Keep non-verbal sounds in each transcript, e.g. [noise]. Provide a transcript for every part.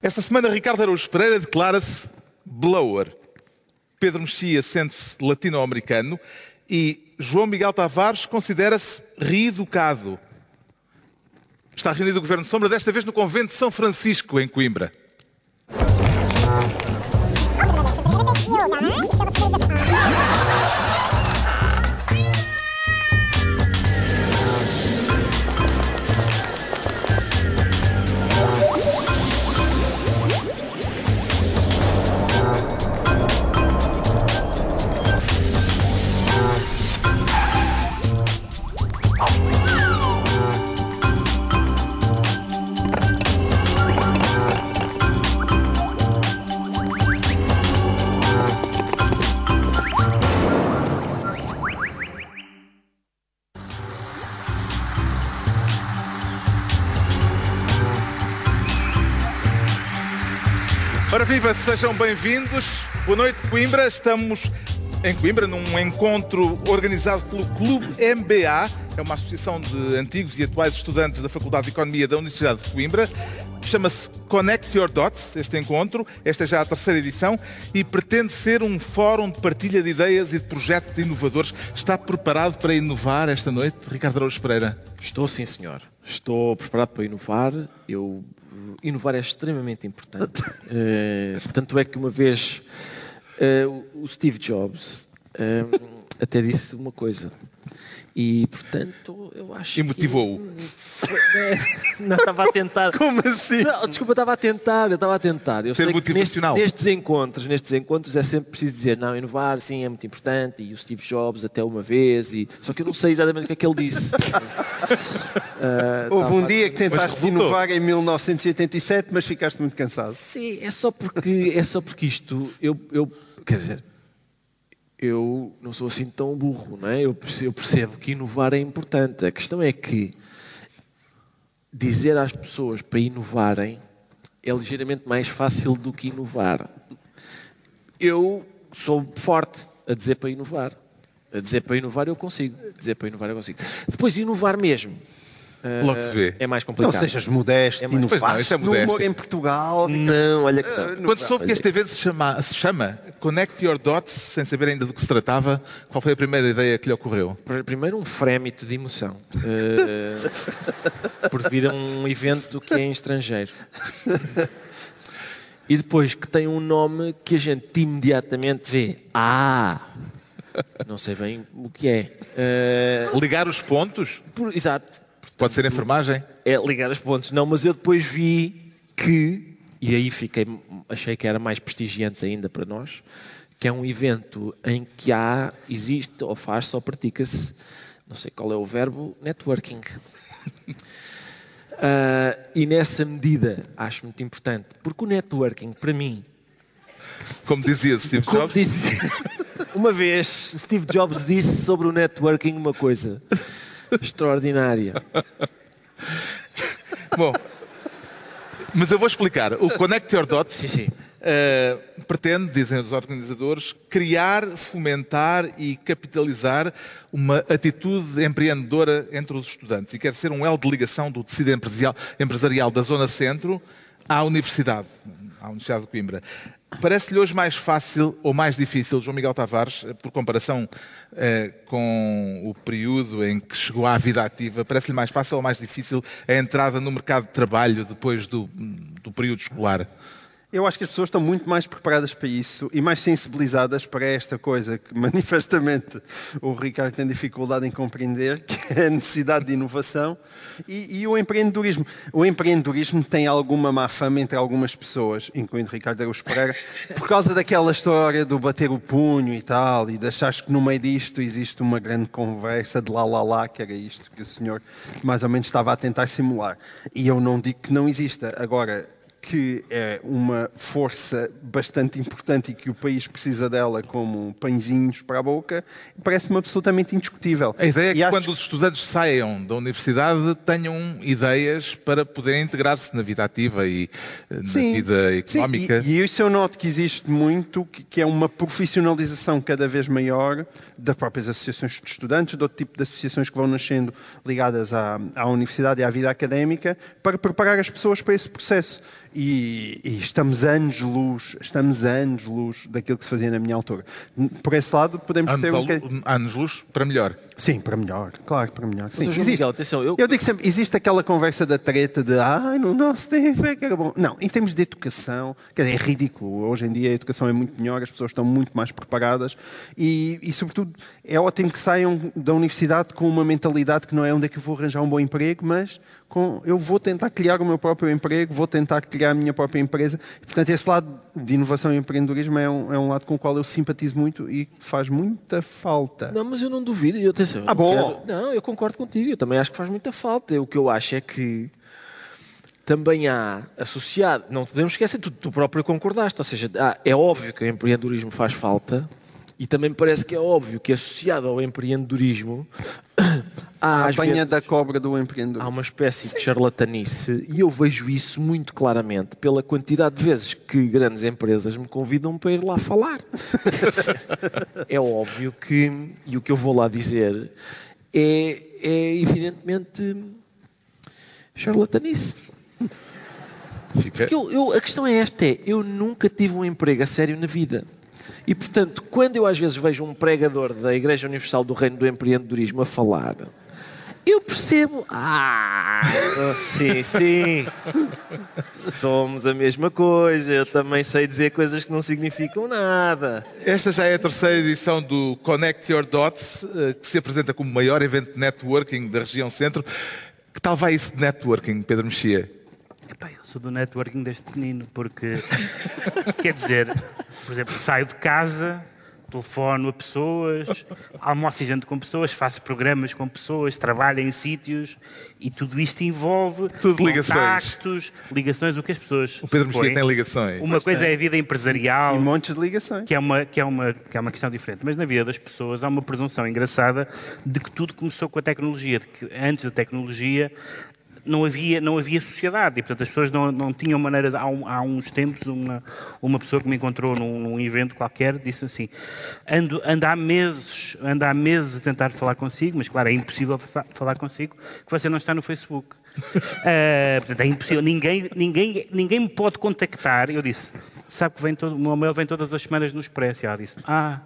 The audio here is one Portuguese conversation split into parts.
Esta semana, Ricardo Araújo Pereira declara-se blower. Pedro Mexia sente-se latino-americano e João Miguel Tavares considera-se reeducado. Está reunido o Governo de Sombra, desta vez no Convento de São Francisco, em Coimbra. Viva, sejam bem-vindos. Boa noite, Coimbra. Estamos em Coimbra num encontro organizado pelo Clube MBA, é uma associação de antigos e atuais estudantes da Faculdade de Economia da Universidade de Coimbra. Chama-se Connect Your Dots, este encontro. Esta é já a terceira edição e pretende ser um fórum de partilha de ideias e de projetos inovadores. Está preparado para inovar esta noite, Ricardo Araújo Pereira? Estou sim, senhor. Estou preparado para inovar. Eu inovar é extremamente importante. uh, tanto é que uma vez uh, o Steve Jobs uh, até disse uma coisa. E, portanto, eu acho E motivou-o. Não, estava a tentar. Como assim? Não, desculpa, estava a tentar, eu estava a tentar. Eu Ser sei que motivacional. Neste, nestes encontros, nestes encontros é sempre preciso dizer, não, inovar, sim, é muito importante, e o Steve Jobs até uma vez, e... só que eu não sei exatamente o que é que ele disse. [laughs] Uh, Houve um dia que tentaste inovar em 1987, mas ficaste muito cansado. Sim, é só porque, é só porque isto, eu, eu quer dizer, eu não sou assim tão burro, não é? Eu percebo, eu percebo que inovar é importante. A questão é que dizer às pessoas para inovarem é ligeiramente mais fácil do que inovar. Eu sou forte a dizer para inovar. A dizer para inovar eu consigo. A dizer para inovar eu consigo. Depois inovar mesmo. Logo se vê. É mais complicado. Não sejas modesto, É é mais- Pois não, isto é humor em Portugal. Não, olha que não. Quando soube que este evento se chama, se chama Connect Your Dots, sem saber ainda do que se tratava, qual foi a primeira ideia que lhe ocorreu? Primeiro um frémito de emoção eh, por vir a um evento que é em estrangeiro. E depois que tem um nome que a gente imediatamente vê. Ah! Não sei bem o que é. Eh, Ligar os pontos? por- exato. Pode ser enfermagem? É ligar os pontos. Não, mas eu depois vi que, e aí fiquei, achei que era mais prestigiante ainda para nós, que é um evento em que há, existe, ou faz-se, ou pratica-se, não sei qual é o verbo, networking. [laughs] Ah, e nessa medida acho muito importante, porque o networking, para mim, Como dizia Steve como Jobs, disse, [laughs] uma vez Steve Jobs disse sobre o networking uma coisa extraordinária. [laughs] Bom, mas eu vou explicar. O Connect Your Dots Sim, sim. eh, pretende, dizem os organizadores, criar, fomentar e capitalizar uma atitude empreendedora entre os estudantes e quer ser um elo de ligação do tecido empresarial, empresarial da Zona Centro à Universidade, à Universidade de Coimbra. Parece-lhe hoje mais fácil ou mais difícil, João Miguel Tavares, eh, por comparação eh, com o período em que chegou à vida ativa, parece-lhe mais fácil ou mais difícil a entrada no mercado de trabalho depois do, do período escolar? Eu acho que as pessoas estão muito mais preparadas para isso e mais sensibilizadas para esta coisa que [laughs] manifestamente o Ricardo tem dificuldade em compreender, que é a necessidade de inovação e, e o empreendedorismo. O empreendedorismo tem alguma má fama entre algumas pessoas, incluindo Ricardo Araújo Pereira, por causa daquela história do bater o punho e tal, e de achares que no meio disto existe uma grande conversa de lá lá lá, que era isto que o senhor mais ou menos estava a tentar simular. E eu não digo que não exista. Agora, que é uma força bastante importante e que o país precisa dela como pãezinhos para a boca, parece-me absolutamente indiscutível. A ideia é que E acho quando os estudantes saiam da universidade tenham ideias para poderem integrar-se na vida ativa e eh, na vida Sim, económica. e, e isso eu noto que existe muito, que, que é uma profissionalização cada vez maior das próprias associações de estudantes, de outro tipo de associações que vão nascendo ligadas à, à universidade e à vida académica, para preparar as pessoas para esse processo. E, e estamos anos-luz, estamos anos-luz daquilo que se fazia na minha altura. Por esse lado, podemos Anos, ser um bocadinho- lu- anos luz para melhor. Sim, para melhor, claro, para melhor. Sim. Mas, Existe- Miguel, atenção, eu- eu digo sempre, existe aquela conversa da treta de ai, no nosso tempo é que era bom. Não, em termos de educação, quer dizer, é ridículo. Hoje em dia a educação é muito melhor, as pessoas estão muito mais preparadas e, e sobretudo, é ótimo que saiam da universidade com uma mentalidade que não é onde é que eu vou arranjar um bom emprego, mas com eu vou tentar criar o meu próprio emprego, vou tentar criar a minha própria empresa. E, portanto, esse lado de inovação e empreendedorismo é um, é um lado com o qual eu simpatizo muito e faz muita falta. Não, mas eu não duvido. Eu, atenção, eu Ah, não bom. quero- não, eu concordo contigo. Eu também acho que faz muita falta. O que eu acho é que também há associado, não podemos esquecer, tu, tu próprio concordaste, ou seja, há- é óbvio que o empreendedorismo faz falta e também me parece que é óbvio que associado ao empreendedorismo [coughs] há, A às banha vezes, da cobra do empreendedor. há uma espécie de charlatanice e eu vejo isso muito claramente pela quantidade de vezes que grandes empresas me convidam para ir lá falar. [laughs] é óbvio que, e o que eu vou lá dizer é, é evidentemente charlatanice. Fica. Porque eu- eu- a questão é esta: é, eu nunca tive um emprego a sério na vida. E, portanto, quando eu às vezes vejo um pregador da Igreja Universal do Reino do Empreendedorismo a falar, eu percebo. Ah, sim, sim. Somos a mesma coisa. Eu também sei dizer coisas que não significam nada. Esta já é a terceira edição do Connect Your Dots, eh, que se apresenta como o maior evento de networking da região centro. Que tal vai isso de networking, Pedro Mexia? Epá, eu sou do networking desde pequenino, porque [laughs] quer dizer, por exemplo, saio de casa, telefono a pessoas, almoço e janto com pessoas, faço programas com pessoas, trabalho em sítios e tudo isto envolve Tudo ligações. contactos, ligações, o que as pessoas. O Pedro Mexia tem ligações. Uma coisa é a vida empresarial, E montes de ligações. que é, uma, que, é uma, que é uma questão diferente. Mas na vida das pessoas há uma presunção engraçada de que tudo começou com a tecnologia, de que antes da tecnologia não havia, não havia sociedade e, portanto, as pessoas não, não tinham maneiras. Há, um- há uns tempos, uma, uma pessoa que me encontrou num, num evento qualquer disse assim: ando, ando há meses, ando há meses a tentar falar consigo, mas claro, é impossível fa- falar consigo que você não está no Facebook. Ah, [laughs] portanto, é impossível. Ninguém, ninguém, ninguém me pode contactar. Eu disse, sabe que vem todo, o meu mail vem todas as semanas no Expresso. E ela disse, ah,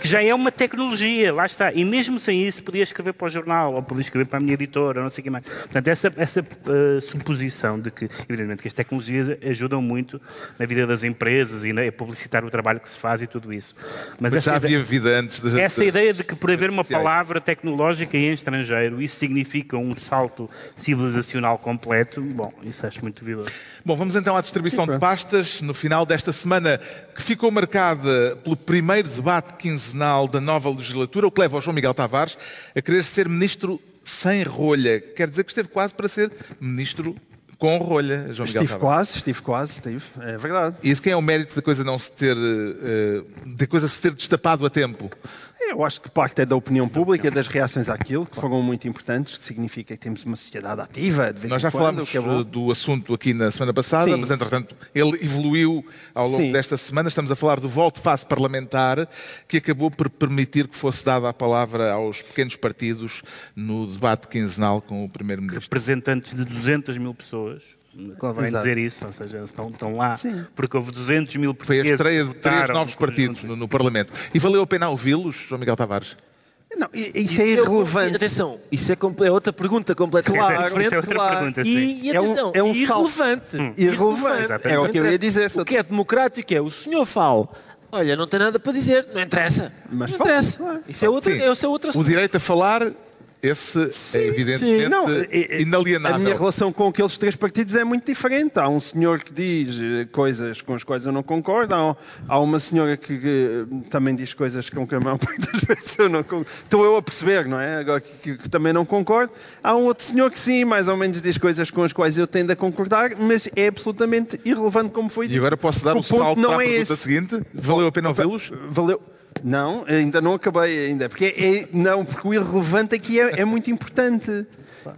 que já é uma tecnologia, lá está. E mesmo sem isso, podia escrever para o jornal, ou podia escrever para a minha editora, não sei o que mais. Portanto, essa, essa ah, suposição de que, evidentemente, que as tecnologias ajudam muito na vida das empresas e na, a publicitar o trabalho que se faz e tudo isso. Mas, Mas já ideia- havia vida antes da essa ideia de que por haver uma palavra tecnológica em estrangeiro isso significa um salto civilizacional completo, bom, isso acho muito duvidoso. Bom, vamos então à distribuição de pastas no final desta semana, que ficou marcada pelo primeiro debate quinzenal da nova legislatura, o que leva o João Miguel Tavares a querer ser ministro sem rolha. Quer dizer que esteve quase para ser ministro com rolha, João Miguel Estive quase, estive quase, estive. É verdade. E isso quem é o mérito da coisa não se ter, eh, da coisa se ter destapado a tempo? Eu acho que parte é da opinião pública, das reações àquilo, que foram muito importantes, que significa que temos uma sociedade ativa, de vez Nós já quando, falámos é do assunto aqui na semana passada, Sim. mas entretanto ele evoluiu ao longo Sim. desta semana. Estamos a falar do volte-face parlamentar, que acabou por permitir que fosse dada a palavra aos pequenos partidos no debate quinzenal com o Primeiro-Ministro. Representantes de 200 mil pessoas, convém Exato. dizer isso, ou seja, estão, estão lá, Sim. porque houve 200 mil Foi a portugueses estreia de três novos partidos no, no Parlamento. E valeu a pena ouvi-los, João Miguel Tavares? Não, isso, Isso é o- irrelevante. Atenção, isso é, é outra pergunta completamente Claro, diferente. Isso é outra claro. pergunta, sim. E, e É um- atenção, é um irrelevante. Irrelevante. Exatamente. Era o que eu ia dizer. O que é democrático é o senhor fala. Olha, não tem nada para dizer, não interessa. Mas não fala, interessa. claro. Isso é outra, Sim. é outro O direito a falar, esse é evidentemente Não, é- é- inalienável. A minha relação com aqueles três partidos é muito diferente. Há um senhor que diz eh, coisas com as quais eu não concordo, há, há uma senhora que, eh, também diz coisas com que a maior [laughs] parte das vezes eu não concordo. Estou eu a perceber, não é? Agora que, que- que também não concordo. Há um outro senhor que sim, mais ou menos diz coisas com as quais eu tendo a concordar, mas é absolutamente irrelevante como foi E dito. agora posso dar o, salto não para a é pergunta esse. seguinte? Valeu a pena ouvi-los? Valeu. Não, ainda não acabei ainda. Porque é, não, porque o irrelevante aqui é, é muito importante.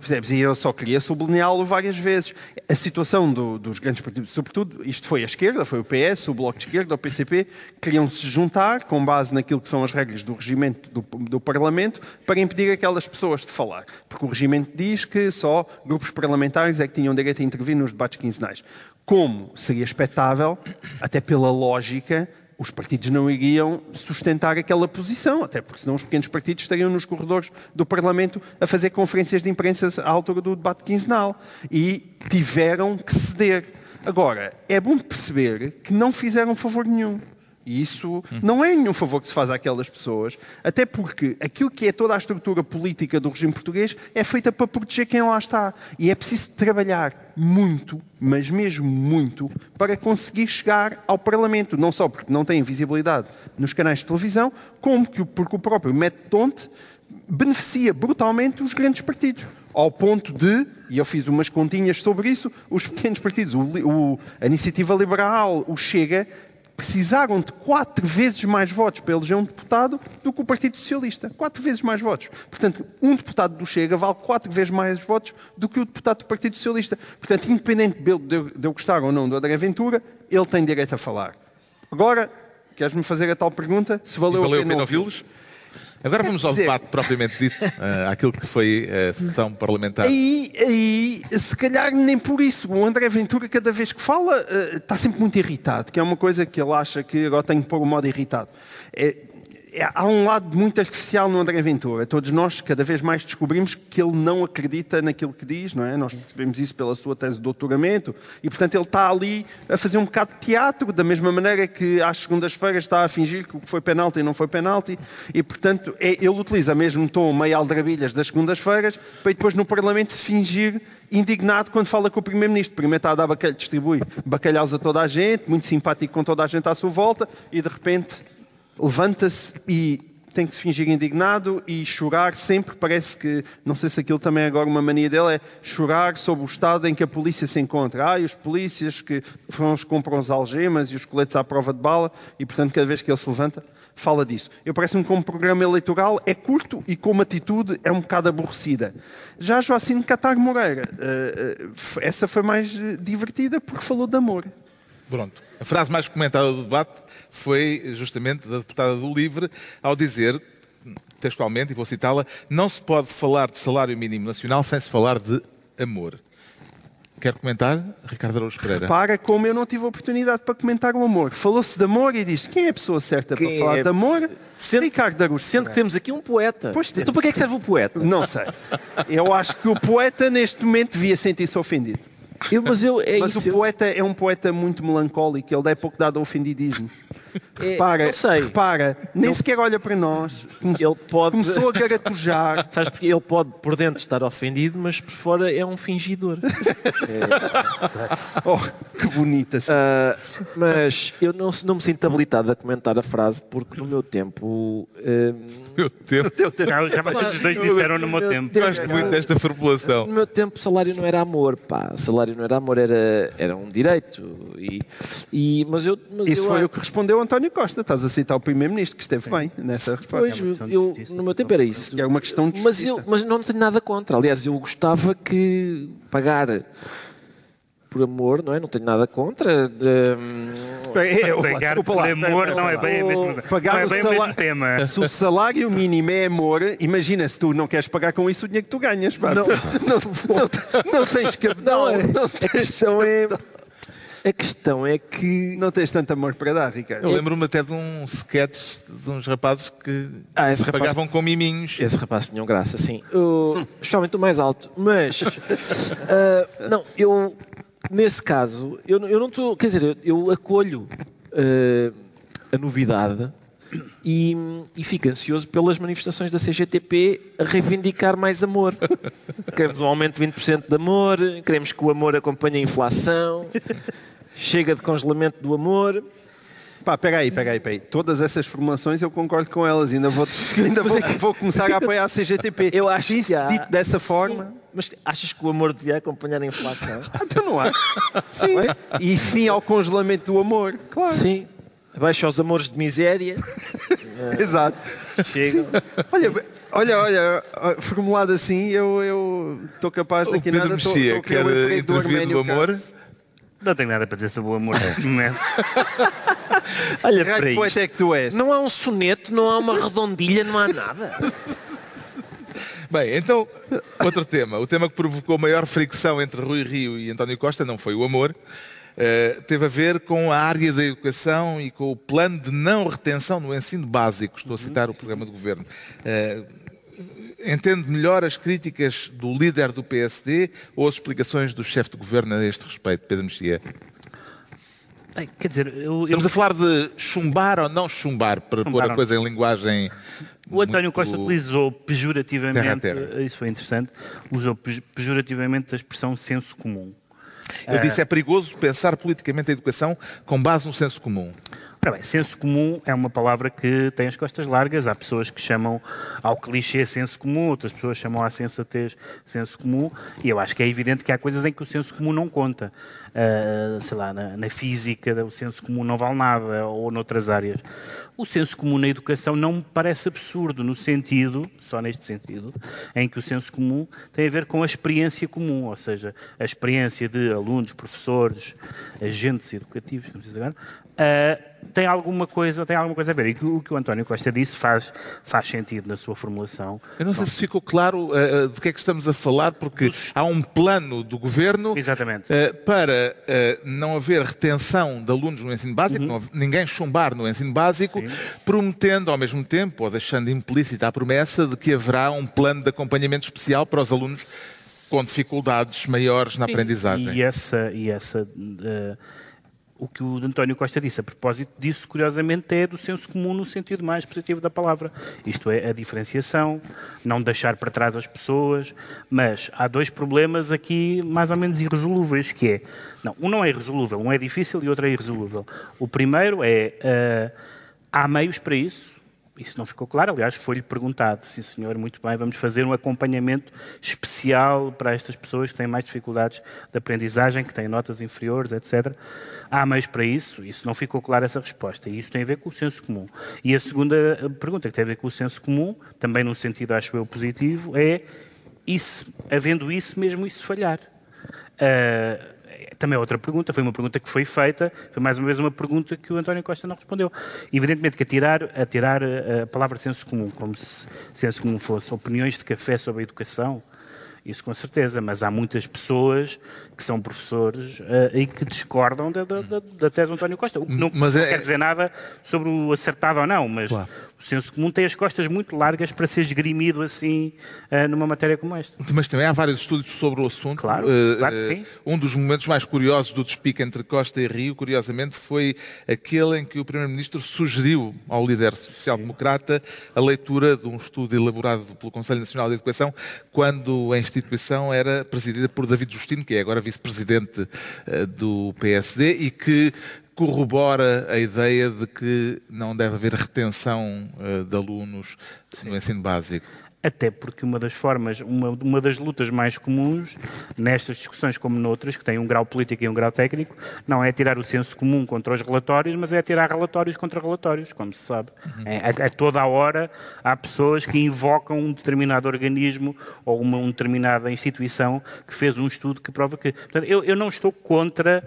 Percebes? E eu só queria sublinhá-lo várias vezes. A situação do- dos grandes partidos, sobretudo, isto foi a esquerda, foi o PS, o Bloco de Esquerda, o PCP, queriam se juntar com base naquilo que são as regras do regimento do, do Parlamento para impedir aquelas pessoas de falar. Porque o regimento diz que só grupos parlamentares é que tinham direito a intervir nos debates quinzenais. Como seria expectável, até pela lógica, os partidos não iriam sustentar aquela posição, até porque senão os pequenos partidos estariam nos corredores do Parlamento a fazer conferências de imprensa à altura do debate quinzenal. E tiveram que ceder. Agora, é bom perceber que não fizeram favor nenhum. E isso não é nenhum favor que se faz àquelas pessoas, até porque aquilo que é toda a estrutura política do regime português é feita para proteger quem lá está. E é preciso trabalhar muito, mas mesmo muito, para conseguir chegar ao Parlamento. Não só porque não têm visibilidade nos canais de televisão, como que, porque o próprio método Tonte beneficia brutalmente os grandes partidos. Ao ponto de, e eu fiz umas continhas sobre isso, os pequenos partidos, o, o, a Iniciativa Liberal, o Chega, precisaram de quatro vezes mais votos para eleger um deputado do que o Partido Socialista. Quatro vezes mais votos. Portanto, um deputado do Chega vale quatro vezes mais votos do que o deputado do Partido Socialista. Portanto, independente de eu gostar ou não do André Ventura, ele tem direito a falar. Agora, queres-me fazer a tal pergunta? Se valeu, valeu a pena ouvi-los? Agora vamos ao dizer... debate propriamente dito, uh, [laughs] àquilo que foi a sessão parlamentar. Aí, aí, se calhar nem por isso. O André Ventura, cada vez que fala, uh, está sempre muito irritado, que é uma coisa que ele acha que agora tem que pôr o modo irritado. É, há um lado muito artificial no André Ventura. Todos nós, cada vez mais, descobrimos que ele não acredita naquilo que diz, não é? Nós percebemos isso pela sua tese de doutoramento e, portanto, ele está ali a fazer um bocado de teatro, da mesma maneira que às segundas-feiras está a fingir que o que foi penalti não foi penalti e, portanto, é, ele utiliza mesmo tom meio aldrabilhas das segundas-feiras para depois no Parlamento se fingir indignado quando fala com o Primeiro-Ministro. Primeiro está a dar bacalhau, distribui bacalhaus a toda a gente, muito simpático com toda a gente à sua volta e, de repente levanta-se e tem que se fingir indignado e chorar sempre. Parece que, não sei se aquilo também é agora uma mania dele, é chorar sobre o estado em que a polícia se encontra. Ah, e os polícias que foram os que compram as algemas e os coletes à prova de bala, e portanto, cada vez que ele se levanta, fala disso. Eu parece-me que como programa eleitoral é curto e como atitude é um bocado aborrecida. Já Joacine Catar Moreira, eh, eh, essa foi mais eh, divertida porque falou de amor. Pronto. A frase mais comentada do debate foi justamente da deputada do Livre, ao dizer, textualmente, e vou citá-la, não se pode falar de salário mínimo nacional sem se falar de amor. Quer comentar, Ricardo Araújo Pereira? Para como eu não tive a oportunidade para comentar o amor. Falou-se de amor e diz quem é a pessoa certa quem para falar é... de amor? Sendo, Ricardo Araújo Sendo que temos aqui um poeta. Pois então para que é que serve o poeta? Não sei. Eu acho que o poeta neste momento devia sentir-se ofendido. Eu, mas eu, é mas isso, o poeta é um poeta muito melancólico, ele é pouco dado a ofendidismo. É, repara, repara, nem ele, sequer olha para nós. Ele pode... Começou a garatujar. [laughs] Sabes porque ele pode por dentro estar ofendido, mas por fora é um fingidor. [laughs] é... oh, que bonita. Uh, mas eu não, não me sinto habilitado a comentar a frase porque no meu tempo. Uh, meu tempo. tempo. Já, já vocês dois disseram no meu tempo. Gosto muito desta formulação. No meu tempo, salário não era amor, pá. Salário não era amor, era, era um direito. E, e, mas eu, mas Isso eu, foi o que respondeu António Costa. Estás a citar o Primeiro-Ministro, que esteve bem nessa resposta. Pois, é eu, no meu tempo era isso. É uma questão de mas eu Mas não tenho nada contra. Aliás, eu gostava que pagar por amor, não é? Não tenho nada contra. É, pagar [laughs] por amor não é bem, a mesma, pagar não é bem o, mesmo tema. [laughs] Se o salário mínimo é amor, imagina se tu não queres pagar com isso o dinheiro que tu ganhas. Pá. Não, [laughs] não, não, não, tens que. Não, não, a questão é. A questão é que. Não tens tanto amor para dar, Ricardo. Eu lembro-me até de um sketch de uns rapazes que ah, esse pagavam rapaz, com miminhos. Esse rapaz tinha graça, sim. Uh, especialmente o mais alto. Mas. Uh, não, eu nesse caso, eu, eu não estou. Quer dizer, eu, acolho uh, a novidade e, e fico ansioso pelas manifestações da CGTP a reivindicar mais amor. [laughs] Queremos um aumento de 20% de amor, queremos que o amor acompanhe a inflação, [laughs] chega de congelamento do amor. Pá, pega aí, pega aí, pega aí. Todas essas formulações eu concordo com elas. Ainda vou, [laughs] ainda vou, vou começar a apoiar a CGTP. [laughs] Eu acho que há... Dito dessa forma... Sim. Mas achas que o amor devia acompanhar a inflação? [laughs] então não acho. Sim. E fim ao congelamento do amor. Claro. Sim. Abaixo aos amores de miséria. Exato. Chegam. Olha, olha, olha, formulado assim, eu estou capaz daqui o Pedro nada. Mexia, que era intervir do amor. Não tenho nada para dizer sobre o amor neste momento. [laughs] Olha, para poeta é que tu és? Não há um soneto, não há uma redondilha, não há nada. [laughs] Bem, então, outro tema. O tema que provocou maior fricção entre Rui Rio e António Costa não foi o amor, Uh, teve a ver com a área da educação e com o plano de não retenção no ensino básico. Estou a citar o programa do governo. Uh, entende melhor as críticas do líder do PSD ou as explicações do chefe de governo a este respeito, Pedro Mexia? Bem, quer dizer, eu, Estamos a falar de chumbar ou não chumbar, para chumbar pôr a coisa em linguagem. O António Costa utilizou pejorativamente, terra terra. isso foi interessante, usou pejorativamente a expressão senso comum. Eu disse é perigoso pensar politicamente a educação com base no senso comum. Ora bem, senso comum é uma palavra que tem as costas largas. Há pessoas que chamam ao clichê senso comum, outras pessoas chamam à sensatez senso comum, e eu acho que é evidente que há coisas em que o senso comum não conta. Uh, sei lá, na, na, física, o senso comum não vale nada, ou noutras áreas. O senso comum na educação não me parece absurdo, no sentido, só neste sentido, em que o senso comum tem a ver com a experiência comum, ou seja, a experiência de alunos, professores, agentes educativos, não sei agora, uh, tem alguma coisa, tem alguma coisa a ver. E o que o António Costa disse faz, faz sentido na sua formulação. Eu não sei se ficou claro uh, de que é que estamos a falar, porque há um plano do governo uh, para uh, não haver retenção de alunos no ensino básico, uhum. não, ninguém chumbar no ensino básico, Sim. prometendo ao mesmo tempo, ou deixando implícita a promessa de que haverá um plano de acompanhamento especial para os alunos com dificuldades maiores na Sim. aprendizagem. E essa, e essa uh, o que o António Costa disse a propósito disso, curiosamente, é do senso comum no sentido mais positivo da palavra. Isto é, a diferenciação, não deixar para trás as pessoas, mas há dois problemas aqui mais ou menos irresolúveis, que é, não, um não é irresolúvel, um é difícil e outro é irresolúvel. O primeiro é, uh, há meios para isso, isso não ficou claro, aliás, foi-lhe perguntado. Sim, senhor, muito bem, vamos fazer um acompanhamento especial para estas pessoas que têm mais dificuldades de aprendizagem, que têm notas inferiores, etc. Há meios para isso? Isso não ficou claro essa resposta. E isso tem a ver com o senso comum. E a segunda pergunta, que tem a ver com o senso comum, também num sentido, acho eu, positivo, é isso, havendo isso, mesmo isso falhar. Uh, também é outra pergunta, foi uma pergunta que foi feita, foi mais uma vez uma pergunta que o António Costa não respondeu. Evidentemente que atirar, atirar a palavra senso comum, como se senso comum fosse opiniões de café sobre a educação, isso com certeza, mas há muitas pessoas que são professores uh, e que discordam da, da, da, tese do António Costa. O que não, mas não é... quer dizer nada sobre o acertado ou não, mas claro. o senso comum tem as costas muito largas para ser esgrimido assim uh, numa matéria como esta. Mas também há vários estudos sobre o assunto. Claro, uh, claro que sim. Um dos momentos mais curiosos do despique entre Costa e Rio, curiosamente, foi aquele em que o Primeiro-Ministro sugeriu ao líder social-democrata a leitura de um estudo elaborado pelo Conselho Nacional de Educação quando a instituição era presidida por David Justino, que é agora vice-presidente eh, do PSD e que corrobora a ideia de que não deve haver retenção eh, de alunos Sim. no ensino básico. Até porque uma das formas, uma, uma das lutas mais comuns nestas discussões, como noutras, que têm um grau político e um grau técnico, não é tirar o senso comum contra os relatórios, mas é tirar relatórios contra relatórios, como se sabe. Uhum. É, a, a, toda a hora há pessoas que invocam um determinado organismo ou uma, uma determinada instituição que fez um estudo que prova que. Portanto, eu, eu não estou contra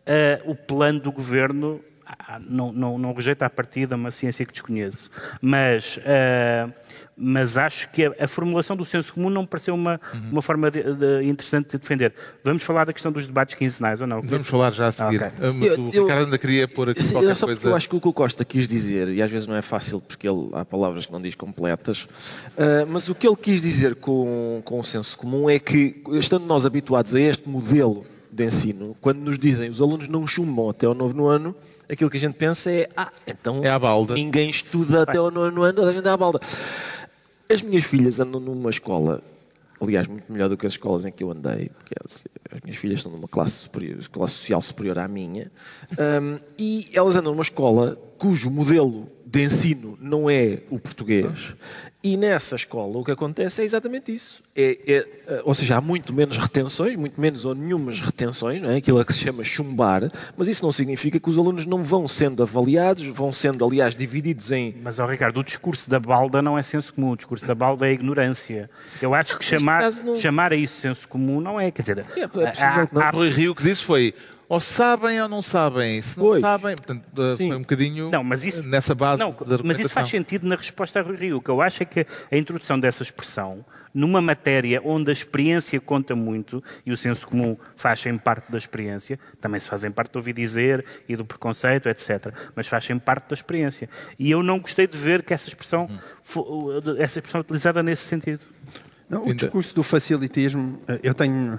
uh, o plano do governo ah, não, não, não rejeito à partida uma ciência que desconheço, mas uh, mas acho que a, a, formulação do senso comum não me pareceu uma, uhum. uma forma de, de, interessante de defender. Vamos falar da questão dos debates quinzenais ou não? Vamos falar já a seguir. Ah, okay. eu, o Ricardo ainda queria pôr aqui sim, qualquer coisa. Eu acho que o que o Costa quis dizer, e às vezes não é fácil porque ele, há palavras que não diz completas, uh, mas o que ele quis dizer com, com o senso comum é que, estando nós habituados a este modelo de ensino, quando nos dizem os alunos não chumbam até ao novo ano, aquilo que a gente pensa é, ah, então é ninguém estuda até ao novo ano, a gente é à balda. As minhas filhas andam numa escola, aliás, muito melhor do que as escolas em que eu andei, porque as, minhas filhas estão numa classe, superior, classe social superior à minha, um, e elas andam numa escola cujo modelo de ensino não é o português, e nessa escola o que acontece é exatamente isso. É, é, eh, ou seja, há muito menos retenções, muito menos ou nenhumas retenções, não é? aquilo que se chama chumbar, mas isso não significa que os alunos não vão sendo avaliados, vão sendo, aliás, divididos em. Mas, oh, Ricardo, o discurso da balda não é senso comum, o discurso da balda é ignorância. Eu acho que chamar, não... chamar a isso senso comum não é, quer dizer. É, é há, há... Rui Rio que disse foi ou sabem ou não sabem. Se não pois. sabem, portanto, eh, Sim. foi um bocadinho não, mas isso, nessa base não, da Mas isso faz sentido na resposta a Rui Rio. O que eu acho é que a introdução dessa expressão numa matéria onde a experiência conta muito e o senso comum fazem parte da experiência, também se fazem parte do ouvir dizer e do preconceito, etc. Mas fazem parte da experiência. E eu não gostei de ver que essa expressão, essa expressão é utilizada nesse sentido. Não, o discurso do facilitismo, eh, eu tenho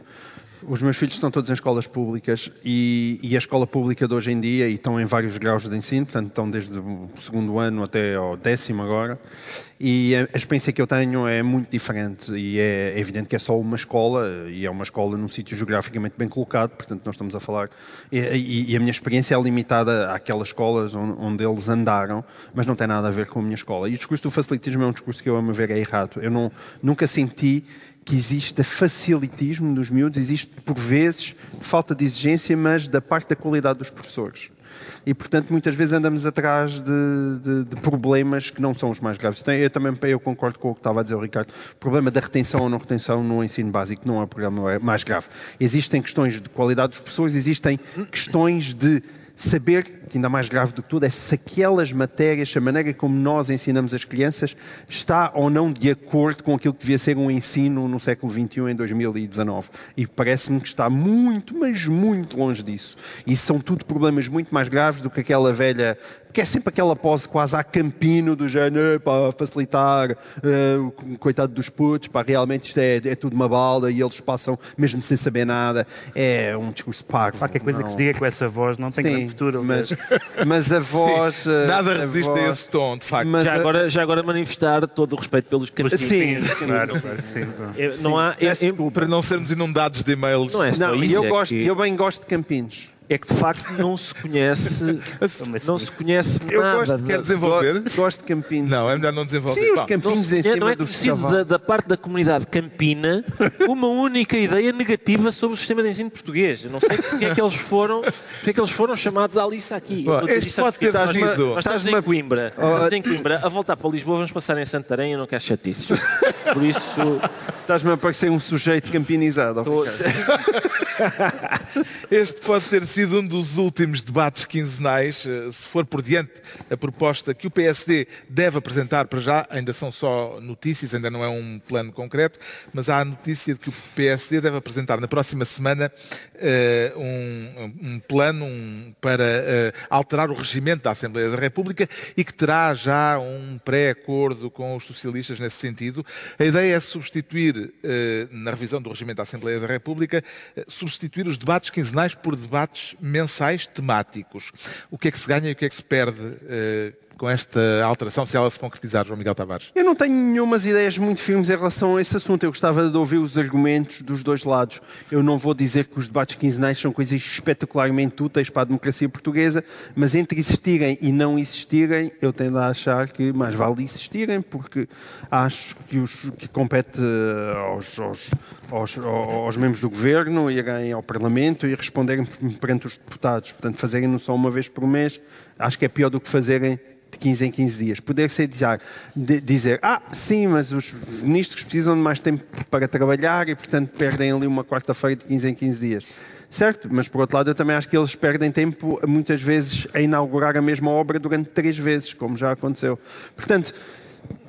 os meus filhos estão todos em escolas públicas e, e, a escola pública de hoje em dia, e estão em vários graus de ensino, portanto estão desde o segundo ano até ao décimo agora, e a, experiência que eu tenho é muito diferente e é, é evidente que é só uma escola e é uma escola num sítio geograficamente bem colocado, portanto nós estamos a falar, e, e a minha experiência é limitada àquelas escolas onde, onde, eles andaram, mas não tem nada a ver com a minha escola. E o discurso do facilitismo é um discurso que eu, a meu ver, é errado. Eu não, nunca senti que existe facilitismo dos miúdos, existe por vezes falta de exigência, mas da parte da qualidade dos professores. E, portanto, muitas vezes andamos atrás de, de, de problemas que não são os mais graves. Eu também eu concordo com o que estava a dizer o Ricardo. O problema da retenção ou não retenção no ensino básico não é o problema mais grave. Existem questões de qualidade dos professores, existem questões de saber, que ainda mais grave do que tudo, é se aquelas matérias, a maneira como nós ensinamos as crianças, está ou não de acordo com aquilo que devia ser um ensino no século XXI, em 2019. E parece-me que está muito, mas muito longe disso. E são tudo problemas muito mais graves do que aquela velha que é sempre aquela pose quase a campino do género, para facilitar, uh, coitado dos putos, pá, realmente isto é, é, tudo uma balda e eles passam mesmo sem saber nada. É um discurso parvo. Qualquer coisa não. que se diga com essa voz não tem Sim, grande futuro. Mas, mas a voz... Sim, eh, nada resiste a, voz, a esse tom, de facto. já, a... agora, já agora manifestar todo o respeito pelos campinos. Sim, claro, claro, sim. Eu, não há, eu, eu, para não sermos inundados de e-mails. Não é só não, isso. Eu, é gosto, que... eu bem gosto de campinos é que de facto não se conhece, [laughs] não se conhece eu nada. Gosto, quer desenvolver? Gosto, gosto de Campinos. Não, é melhor não desenvolver. Sim, os Campinos não, em cima não é conhecido da, da, parte da comunidade campina uma única ideia negativa sobre o sistema de ensino português. Eu não sei porque é que eles foram, porque é que eles foram chamados à lista aqui. Bom, este pode ter estás sido. Nós estamos em Coimbra, oh, estamos em Coimbra, a voltar para Lisboa, vamos passar em Santarém, eu não quero chatices. [laughs] Por isso... Estás-me a parecer um sujeito campinizado. este pode ter sido um dos últimos debates quinzenais, eh, se for por diante a proposta que o PSD deve apresentar para já, ainda são só notícias, ainda não é um plano concreto, mas há a notícia de que o PSD deve apresentar na próxima semana uh, um, um, plano para uh, alterar o regimento da Assembleia da República e que terá já um pré-acordo com os socialistas nesse sentido. A ideia é substituir, na revisão do regimento da Assembleia da República, substituir os debates quinzenais por debates mensais temáticos. O que é que se ganha e o que é que se perde uh, com esta alteração, se ela se concretizar, João Miguel Tavares? Eu não tenho nenhumas ideias muito firmes em relação a esse assunto. Eu gostava de ouvir os argumentos dos dois lados. Eu não vou dizer que os debates quinzenais são coisas espetacularmente úteis para a democracia portuguesa, mas entre existirem e não existirem, eu tendo a achar que mais vale existirem, porque acho que, os, que compete eh, aos, aos, aos, aos membros do governo irem ao Parlamento e responderem perante os deputados. Portanto, fazerem-no só uma vez por mês, acho que é pior do que fazerem de 15 em 15 dias. Poder ser dizer, ah, sim, mas os ministros precisam de mais tempo para trabalhar e, portanto, perdem ali uma quarta-feira de 15 em 15 dias. Certo, mas por outro lado eu também acho que eles perdem tempo muitas vezes a inaugurar a mesma obra durante três vezes, como já aconteceu. Portanto,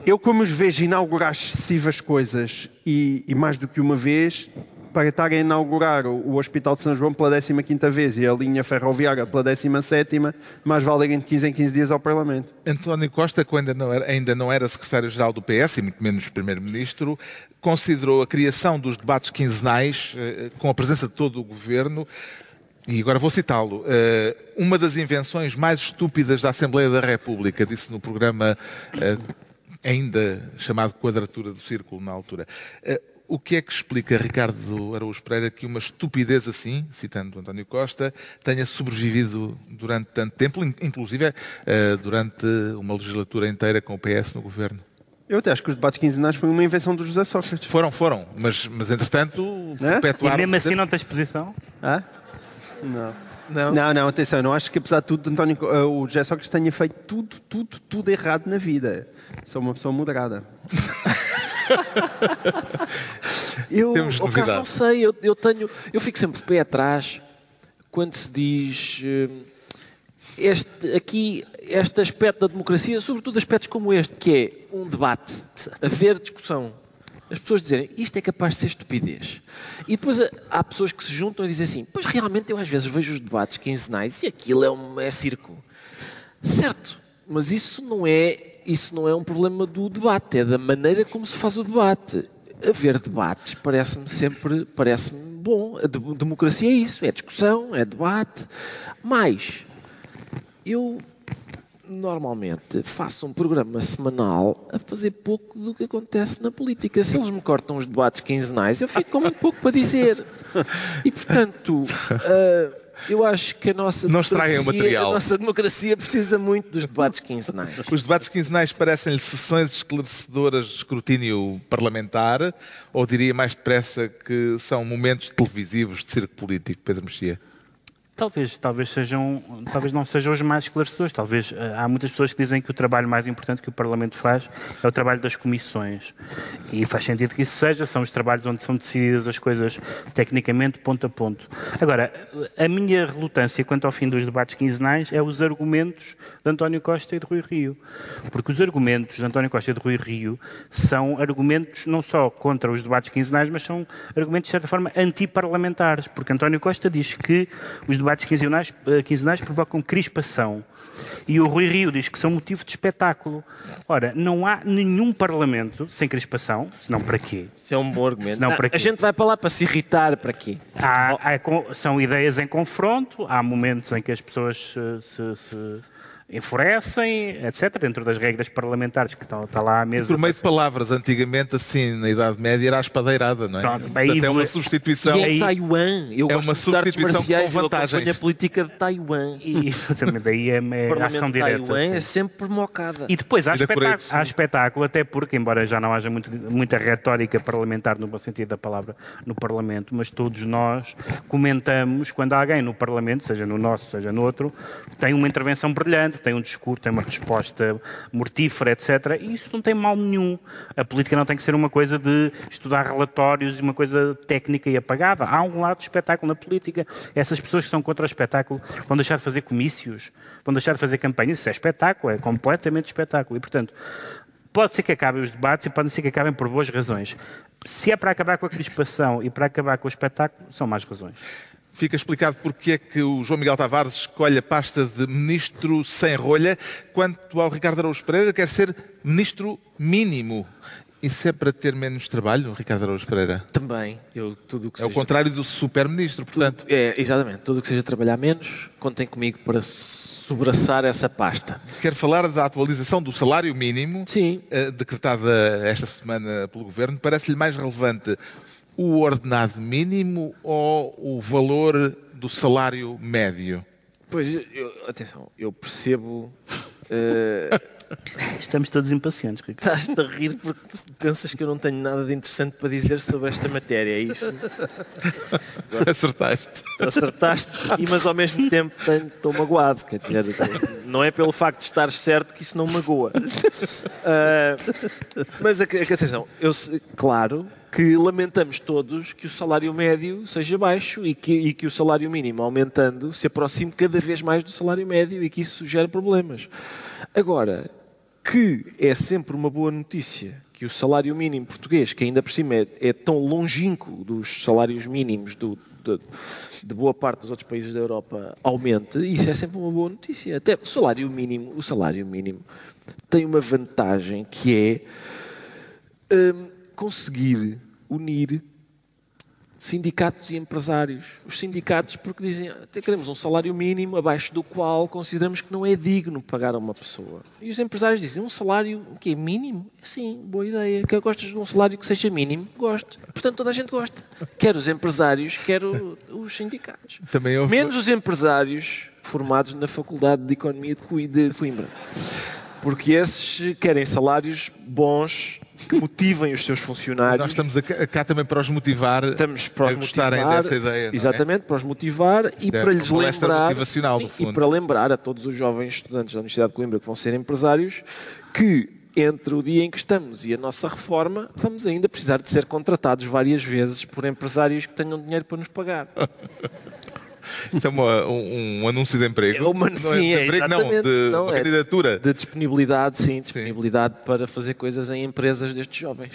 eu como os vejo inaugurar excessivas coisas e, e mais do que uma vez, para estar a inaugurar o Hospital de São João pela 15ª vez e a linha ferroviária pela 17ª, mais vale de 15 em 15 dias ao Parlamento. António Costa, quando ainda não era, ainda não era secretário-geral do PS, e muito menos primeiro-ministro, considerou a criação dos debates quinzenais, eh, com a presença de todo o governo, e agora vou citá-lo. Eh, uma das invenções mais estúpidas da Assembleia da República, disse no programa eh, ainda chamado Quadratura do Círculo, na altura o que é que explica Ricardo Araújo Pereira que uma estupidez assim, citando António Costa, tenha sobrevivido durante tanto tempo, inclusive eh, durante uma legislatura inteira com o PS no governo? Eu até acho que os debates quinzenais foi uma invenção do José Sócrates. Foram, foram, mas, mas entretanto é? perpetuaram... E mesmo assim não tens posição? Ah? Não. Não. não, não, atenção, não acho que apesar de tudo António, uh, o José Sócrates tenha feito tudo, tudo, tudo errado na vida. Sou uma pessoa moderada. [laughs] [laughs] eu, Temos oh, Carlos, não sei, eu, eu, tenho, eu fico sempre de pé atrás quando se diz eh, este, aqui este aspecto da democracia, sobretudo aspectos como este, que é um debate, haver discussão, as pessoas dizerem isto é capaz de ser estupidez. E depois há- há pessoas que se juntam e dizem assim: pois realmente eu às vezes vejo os debates quinzenais e aquilo é, um, é circo. Certo, mas isso não é isso não é um problema do debate, é da maneira como se faz o debate. Haver debates parece-me sempre parece-me bom. A de- democracia é isso, é discussão, é debate. Mas eu normalmente faço um programa semanal a fazer pouco do que acontece na política. Se eles me cortam os debates quinzenais, eu fico com muito pouco para dizer. E portanto, [laughs] ah, eu acho que a nossa Não estraguem o democracia- material. A nossa democracia precisa muito dos debates quinzenais. Os debates quinzenais parecem-lhe sessões esclarecedoras de escrutínio parlamentar ou diria mais depressa que são momentos televisivos de circo político, Pedro Mexia? Talvez, talvez, sejam, talvez não sejam os mais esclarecedores. Talvez eh, há muitas pessoas que dizem que o trabalho mais importante que o Parlamento faz é o trabalho das comissões. E faz sentido que isso seja, são os trabalhos onde são decididas as coisas tecnicamente ponto a ponto. Agora, a minha relutância quanto ao fim dos debates quinzenais é os argumentos de António Costa e de Rui Rio. Porque os argumentos de António Costa e de Rui Rio são argumentos não só contra os debates quinzenais, mas são argumentos, de certa forma, antiparlamentares. Porque António Costa diz que os debates quinzenais, eh, quinzenais provocam crispação. E o Rui Rio diz que são motivo de espetáculo. Ora, não há nenhum parlamento sem crispação, senão para quê? Isso é um bom argumento. Não, Ah, para a quê? gente vai para lá para se irritar, para quê? Há- há são ideias em confronto, há momentos em que as pessoas se, se- se enfurecem, etc., dentro das regras parlamentares que estão, está lá à mesa. Por meio de palavras, antigamente, assim, na Idade Média, era a espadeirada, não é? Pronto, aí Portanto, é uma substituição. E em aí- Taiwan, eu É uma substituição com vantagens. a política de Taiwan. E, exatamente, aí é, O é ação direta. Taiwan sim. é sempre mocada. E depois há E espetáculo, há espetáculo, até porque, embora já não haja muito- muita retórica parlamentar no bom sentido da palavra no Parlamento, mas todos nós comentamos quando alguém no Parlamento, seja no nosso, seja no outro, tem uma intervenção brilhante, tem um discurso, tem uma resposta mortífera, etc. E isso não tem mal nenhum. A política não tem que ser uma coisa de estudar relatórios e uma coisa técnica e apagada. Há um lado de espetáculo na política. Essas pessoas que são contra o espetáculo vão deixar de fazer comícios, vão deixar de fazer campanhas. Isso é espetáculo, é completamente espetáculo. E, portanto, pode ser que acabem os debates e pode ser que acabem por boas razões. Se é para acabar com a crispação e para acabar com o espetáculo, são mais razões. Fica explicado porque é que o João Miguel Tavares escolhe a pasta de ministro sem rolha, quanto ao Ricardo Araújo Pereira quer ser ministro mínimo. Isso é para ter menos trabalho, Ricardo Araújo Pereira? Também, eu tudo o que É o seja... contrário do super-ministro, portanto. É, exatamente, tudo o que seja trabalhar menos, contem comigo para sobraçar essa pasta. Quero falar da atualização do salário mínimo, Sim. eh, decretada esta semana pelo Governo. Parece-lhe mais relevante o ordenado mínimo ou o valor do salário médio? Pois, eu- atenção, eu percebo... eh, [laughs] Estamos todos impacientes, Ricardo. Estás-te a rir porque pensas que eu não tenho nada de interessante para dizer sobre esta matéria, é isso? [laughs] Acertaste. Acertaste, e, mas ao mesmo tempo estou magoado. Quer dizer, não é pelo facto de estares certo que isso não magoa. Ah, mas atenção, eu, se- claro que lamentamos todos que o salário médio seja baixo e que, e que o salário mínimo aumentando se aproxime cada vez mais do salário médio e que isso gera problemas. Agora, que é sempre uma boa notícia que o salário mínimo português, que ainda por cima é, é tão longínquo dos salários mínimos do, de, de boa parte dos outros países da Europa, aumente, isso é sempre uma boa notícia. Até o salário mínimo, o salário mínimo tem uma vantagem que é hum, conseguir unir sindicatos e empresários. Os sindicatos porque dizem até queremos um salário mínimo abaixo do qual consideramos que não é digno pagar a uma pessoa. E os empresários dizem um salário que é mínimo? Sim, boa ideia. Que gostas de um salário que seja mínimo? Gosto. Portanto, toda a gente gosta. Quer os empresários, quer o- os sindicatos. Também houve... Menos os empresários formados na Faculdade de Economia de Coimbra. Porque esses querem salários bons que motivem os seus funcionários. Nós estamos cá, também para os motivar Estamos para a os gostarem motivar, dessa ideia. é? Exatamente, para os motivar e é para lhes lembrar. motivacional, no e para lembrar a todos os jovens estudantes da Universidade de Coimbra que vão ser empresários que entre o dia em que estamos e a nossa reforma, vamos ainda precisar de ser contratados várias vezes por empresários que tenham dinheiro para nos pagar. [laughs] É uma- um, um anúncio de emprego. É uma- não sim, de é, emprego, não, de Não, é- candidatura. De disponibilidade, sim, disponibilidade para fazer coisas em empresas destes jovens.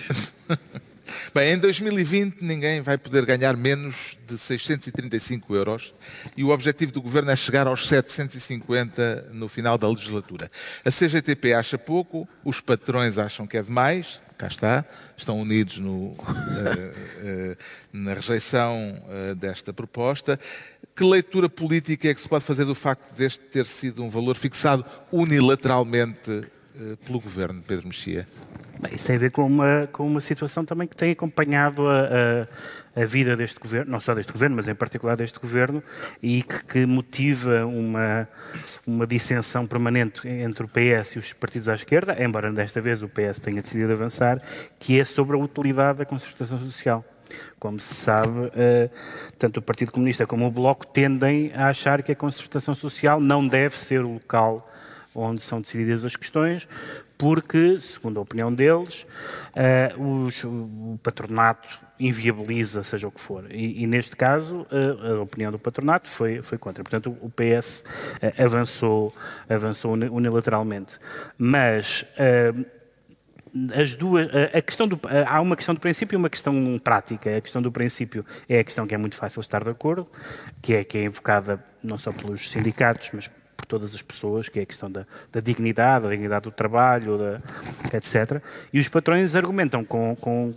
[laughs] Bem, em 2020 ninguém vai poder ganhar menos de 635 euros e o objetivo do governo é chegar aos 750 no final da legislatura. A CGTP acha pouco, os patrões acham que é demais, cá está, estão unidos no, uh, [laughs] uh, na rejeição uh, desta proposta. Que leitura política é que se pode fazer do facto deste ter sido um valor fixado unilateralmente pelo governo, Pedro Mexia? Bem, isso tem a ver com uma, com uma situação também que tem acompanhado a, a, a, vida deste governo, não só deste governo, mas em particular deste governo, e que, que, motiva uma, uma dissensão permanente entre o PS e os partidos à esquerda, embora desta vez o PS tenha decidido avançar, que é sobre a utilidade da concertação social. Como se sabe, uh, tanto o Partido Comunista como o Bloco tendem a achar que a concertação social não deve ser o local onde são decididas as questões, porque, segundo a opinião deles, uh, os, o patronato inviabiliza, seja o que for. E, e neste caso, uh, a opinião do patronato foi, foi contra. Portanto, o PS eh, avançou, avançou unilateralmente. Mas as duas, a questão do, há uma questão de princípio e uma questão prática. A questão do princípio é a questão que é muito fácil estar de acordo, que é que é invocada não só pelos sindicatos, mas por todas as pessoas, que é a questão da, da dignidade, da dignidade do trabalho, da, etc. E os patrões argumentam com, com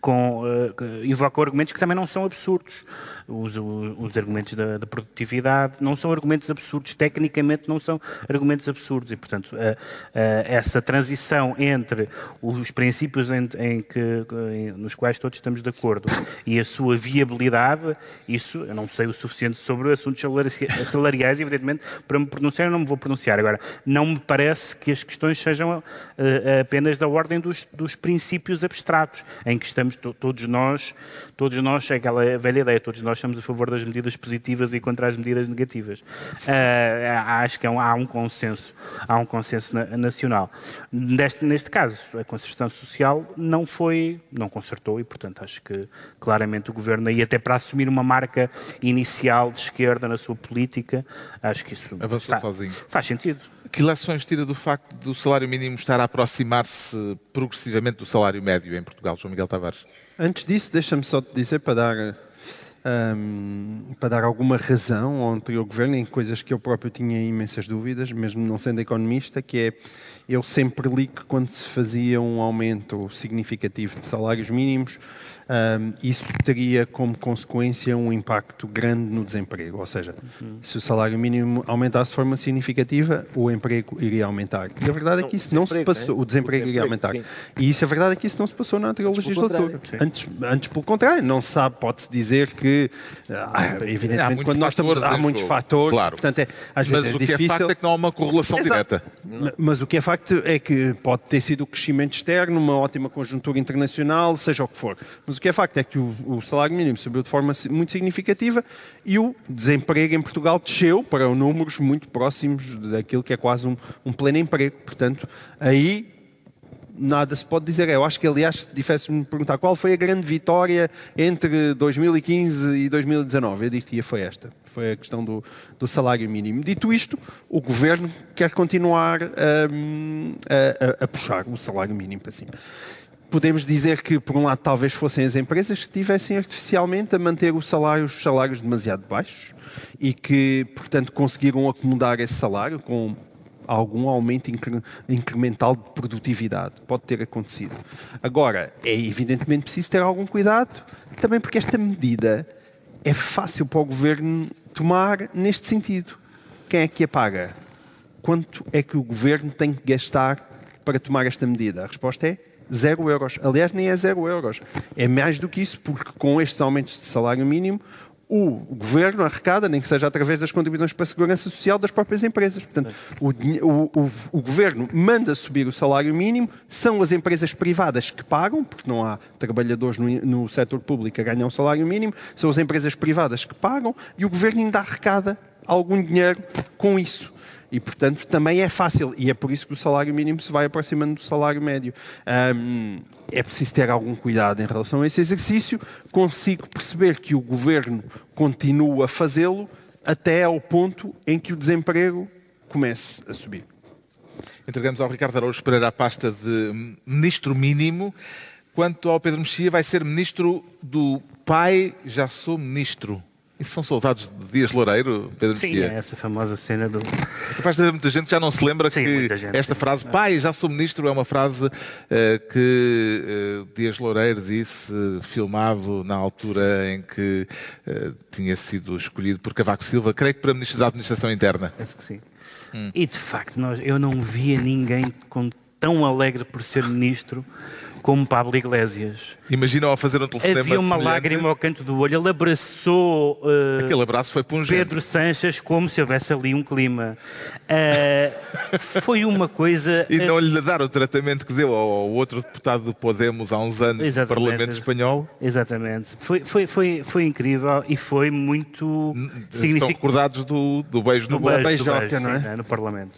com, uh, invocam argumentos que também não são absurdos. Os, os, os argumentos da, da, produtividade não são argumentos absurdos, tecnicamente não são argumentos absurdos. E, portanto, uh, uh, essa transição entre os princípios em, em que, em, nos quais todos estamos de acordo e a sua viabilidade, isso eu não sei o suficiente sobre assuntos salariais, evidentemente, para me pronunciar, eu não me vou pronunciar. Agora, não me parece que as questões sejam apenas da ordem dos, dos princípios abstratos, em que estamos todos nós, todos nós, é aquela velha ideia, todos nós estamos a favor das medidas positivas e contra as medidas negativas. Uh, acho que há é um, há um, consenso, há um consenso na, nacional. Neste, neste caso, a concertação social não foi, não consertou e, portanto, acho que claramente o governo aí até para assumir uma marca inicial de esquerda na sua política, acho que isso está, faz sentido. Que lições tira do facto do salário mínimo estar a aproximar-se progressivamente do salário médio em Portugal, João Miguel Tavares? Antes disso, deixa-me só te dizer para dar um, para dar alguma razão ao anterior governo em coisas que eu próprio tinha imensas dúvidas, mesmo não sendo economista, que é eu sempre li que quando se fazia um aumento significativo de salários mínimos, um, isso teria como consequência um impacto grande no desemprego. Ou seja, uhum. se o salário mínimo aumentasse de forma significativa, o emprego iria aumentar. E a verdade é que isso não, se passou. Né? O desemprego, o iria aumentar. Sim. E isso a verdade é que isso não se passou na anterior antes legislatura. Antes, antes, pelo contrário, não se sabe, pode-se dizer que, ah, evidentemente, quando nós estamos. Há muitos fatores. Claro. Portanto, é, às vezes Mas é o difícil. que é facto é que não há uma correlação Exato. direta. Mas o que é facto é que pode ter sido o crescimento externo, uma ótima conjuntura internacional, seja o que for. Mas o que é facto é que o, o salário mínimo subiu de forma muito significativa e o desemprego em Portugal desceu para números muito próximos daquilo que é quase um, um pleno emprego. Portanto, aí nada se pode dizer. Eu acho que, aliás, se tivesse-me perguntar qual foi a grande vitória entre 2015 e 2019, eu diria foi esta. Foi a questão do, do salário mínimo. Dito isto, o governo quer continuar hum, a, a, a puxar o salário mínimo para cima podemos dizer que, por um lado, talvez fossem as empresas que estivessem artificialmente a manter os salários, os salários demasiado baixos e que, portanto, conseguiram acomodar esse salário com algum aumento incremental de produtividade. Pode ter acontecido. Agora, é evidentemente preciso ter algum cuidado, também porque esta medida é fácil para o governo tomar neste sentido. Quem é que a paga? Quanto é que o governo tem que gastar para tomar esta medida? A resposta é zero euros. Aliás, nem é zero euros. É mais do que isso, porque com estes aumentos de salário mínimo, o governo arrecada, nem que seja através das contribuições para a segurança social das próprias empresas. Portanto, o, o, o, governo manda subir o salário mínimo, são as empresas privadas que pagam, porque não há trabalhadores no, no setor público a ganhar um salário mínimo, são as empresas privadas que pagam e o governo ainda arrecada algum dinheiro com isso. E, portanto, também é fácil. E é por isso que o salário mínimo se vai aproximando do salário médio. Um, é preciso ter algum cuidado em relação a esse exercício. Consigo perceber que o governo continua a fazê-lo até ao ponto em que o desemprego comece a subir. Entregamos ao Ricardo Araújo Pereira a pasta de ministro mínimo. Quanto ao Pedro Mexia, vai ser ministro do Pai, já sou ministro. Isso são saudades de Dias Loureiro, Pedro Sim, é essa famosa cena do. Capaz de haver muita gente que já não se lembra Sim, que gente, esta frase, pai, já sou ministro, é uma frase eh, que eh, Dias Loureiro disse, eh, filmado na altura em que eh, tinha sido escolhido por Cavaco Silva, creio que para ministro da Administração Interna. Penso que sim. Hum. E de facto, nós, eu não via ninguém com tão alegre por ser ministro como Pablo Iglesias. Imaginam ao fazer um telefonema Havia uma semelhante? lágrima ao canto do olho. Ele abraçou eh, Aquele abraço foi pungente. Pedro Sanches como se houvesse ali um clima. Eh, foi uma coisa. E eh, não lhe dar o tratamento que deu ao outro deputado do Podemos há uns anos no. Parlamento Espanhol. Exatamente. Foi, foi, foi, foi incrível e foi muito Estão significativo. recordados do, do beijo no Do beijo, do beijoca, beijo, não é? sim, no Parlamento.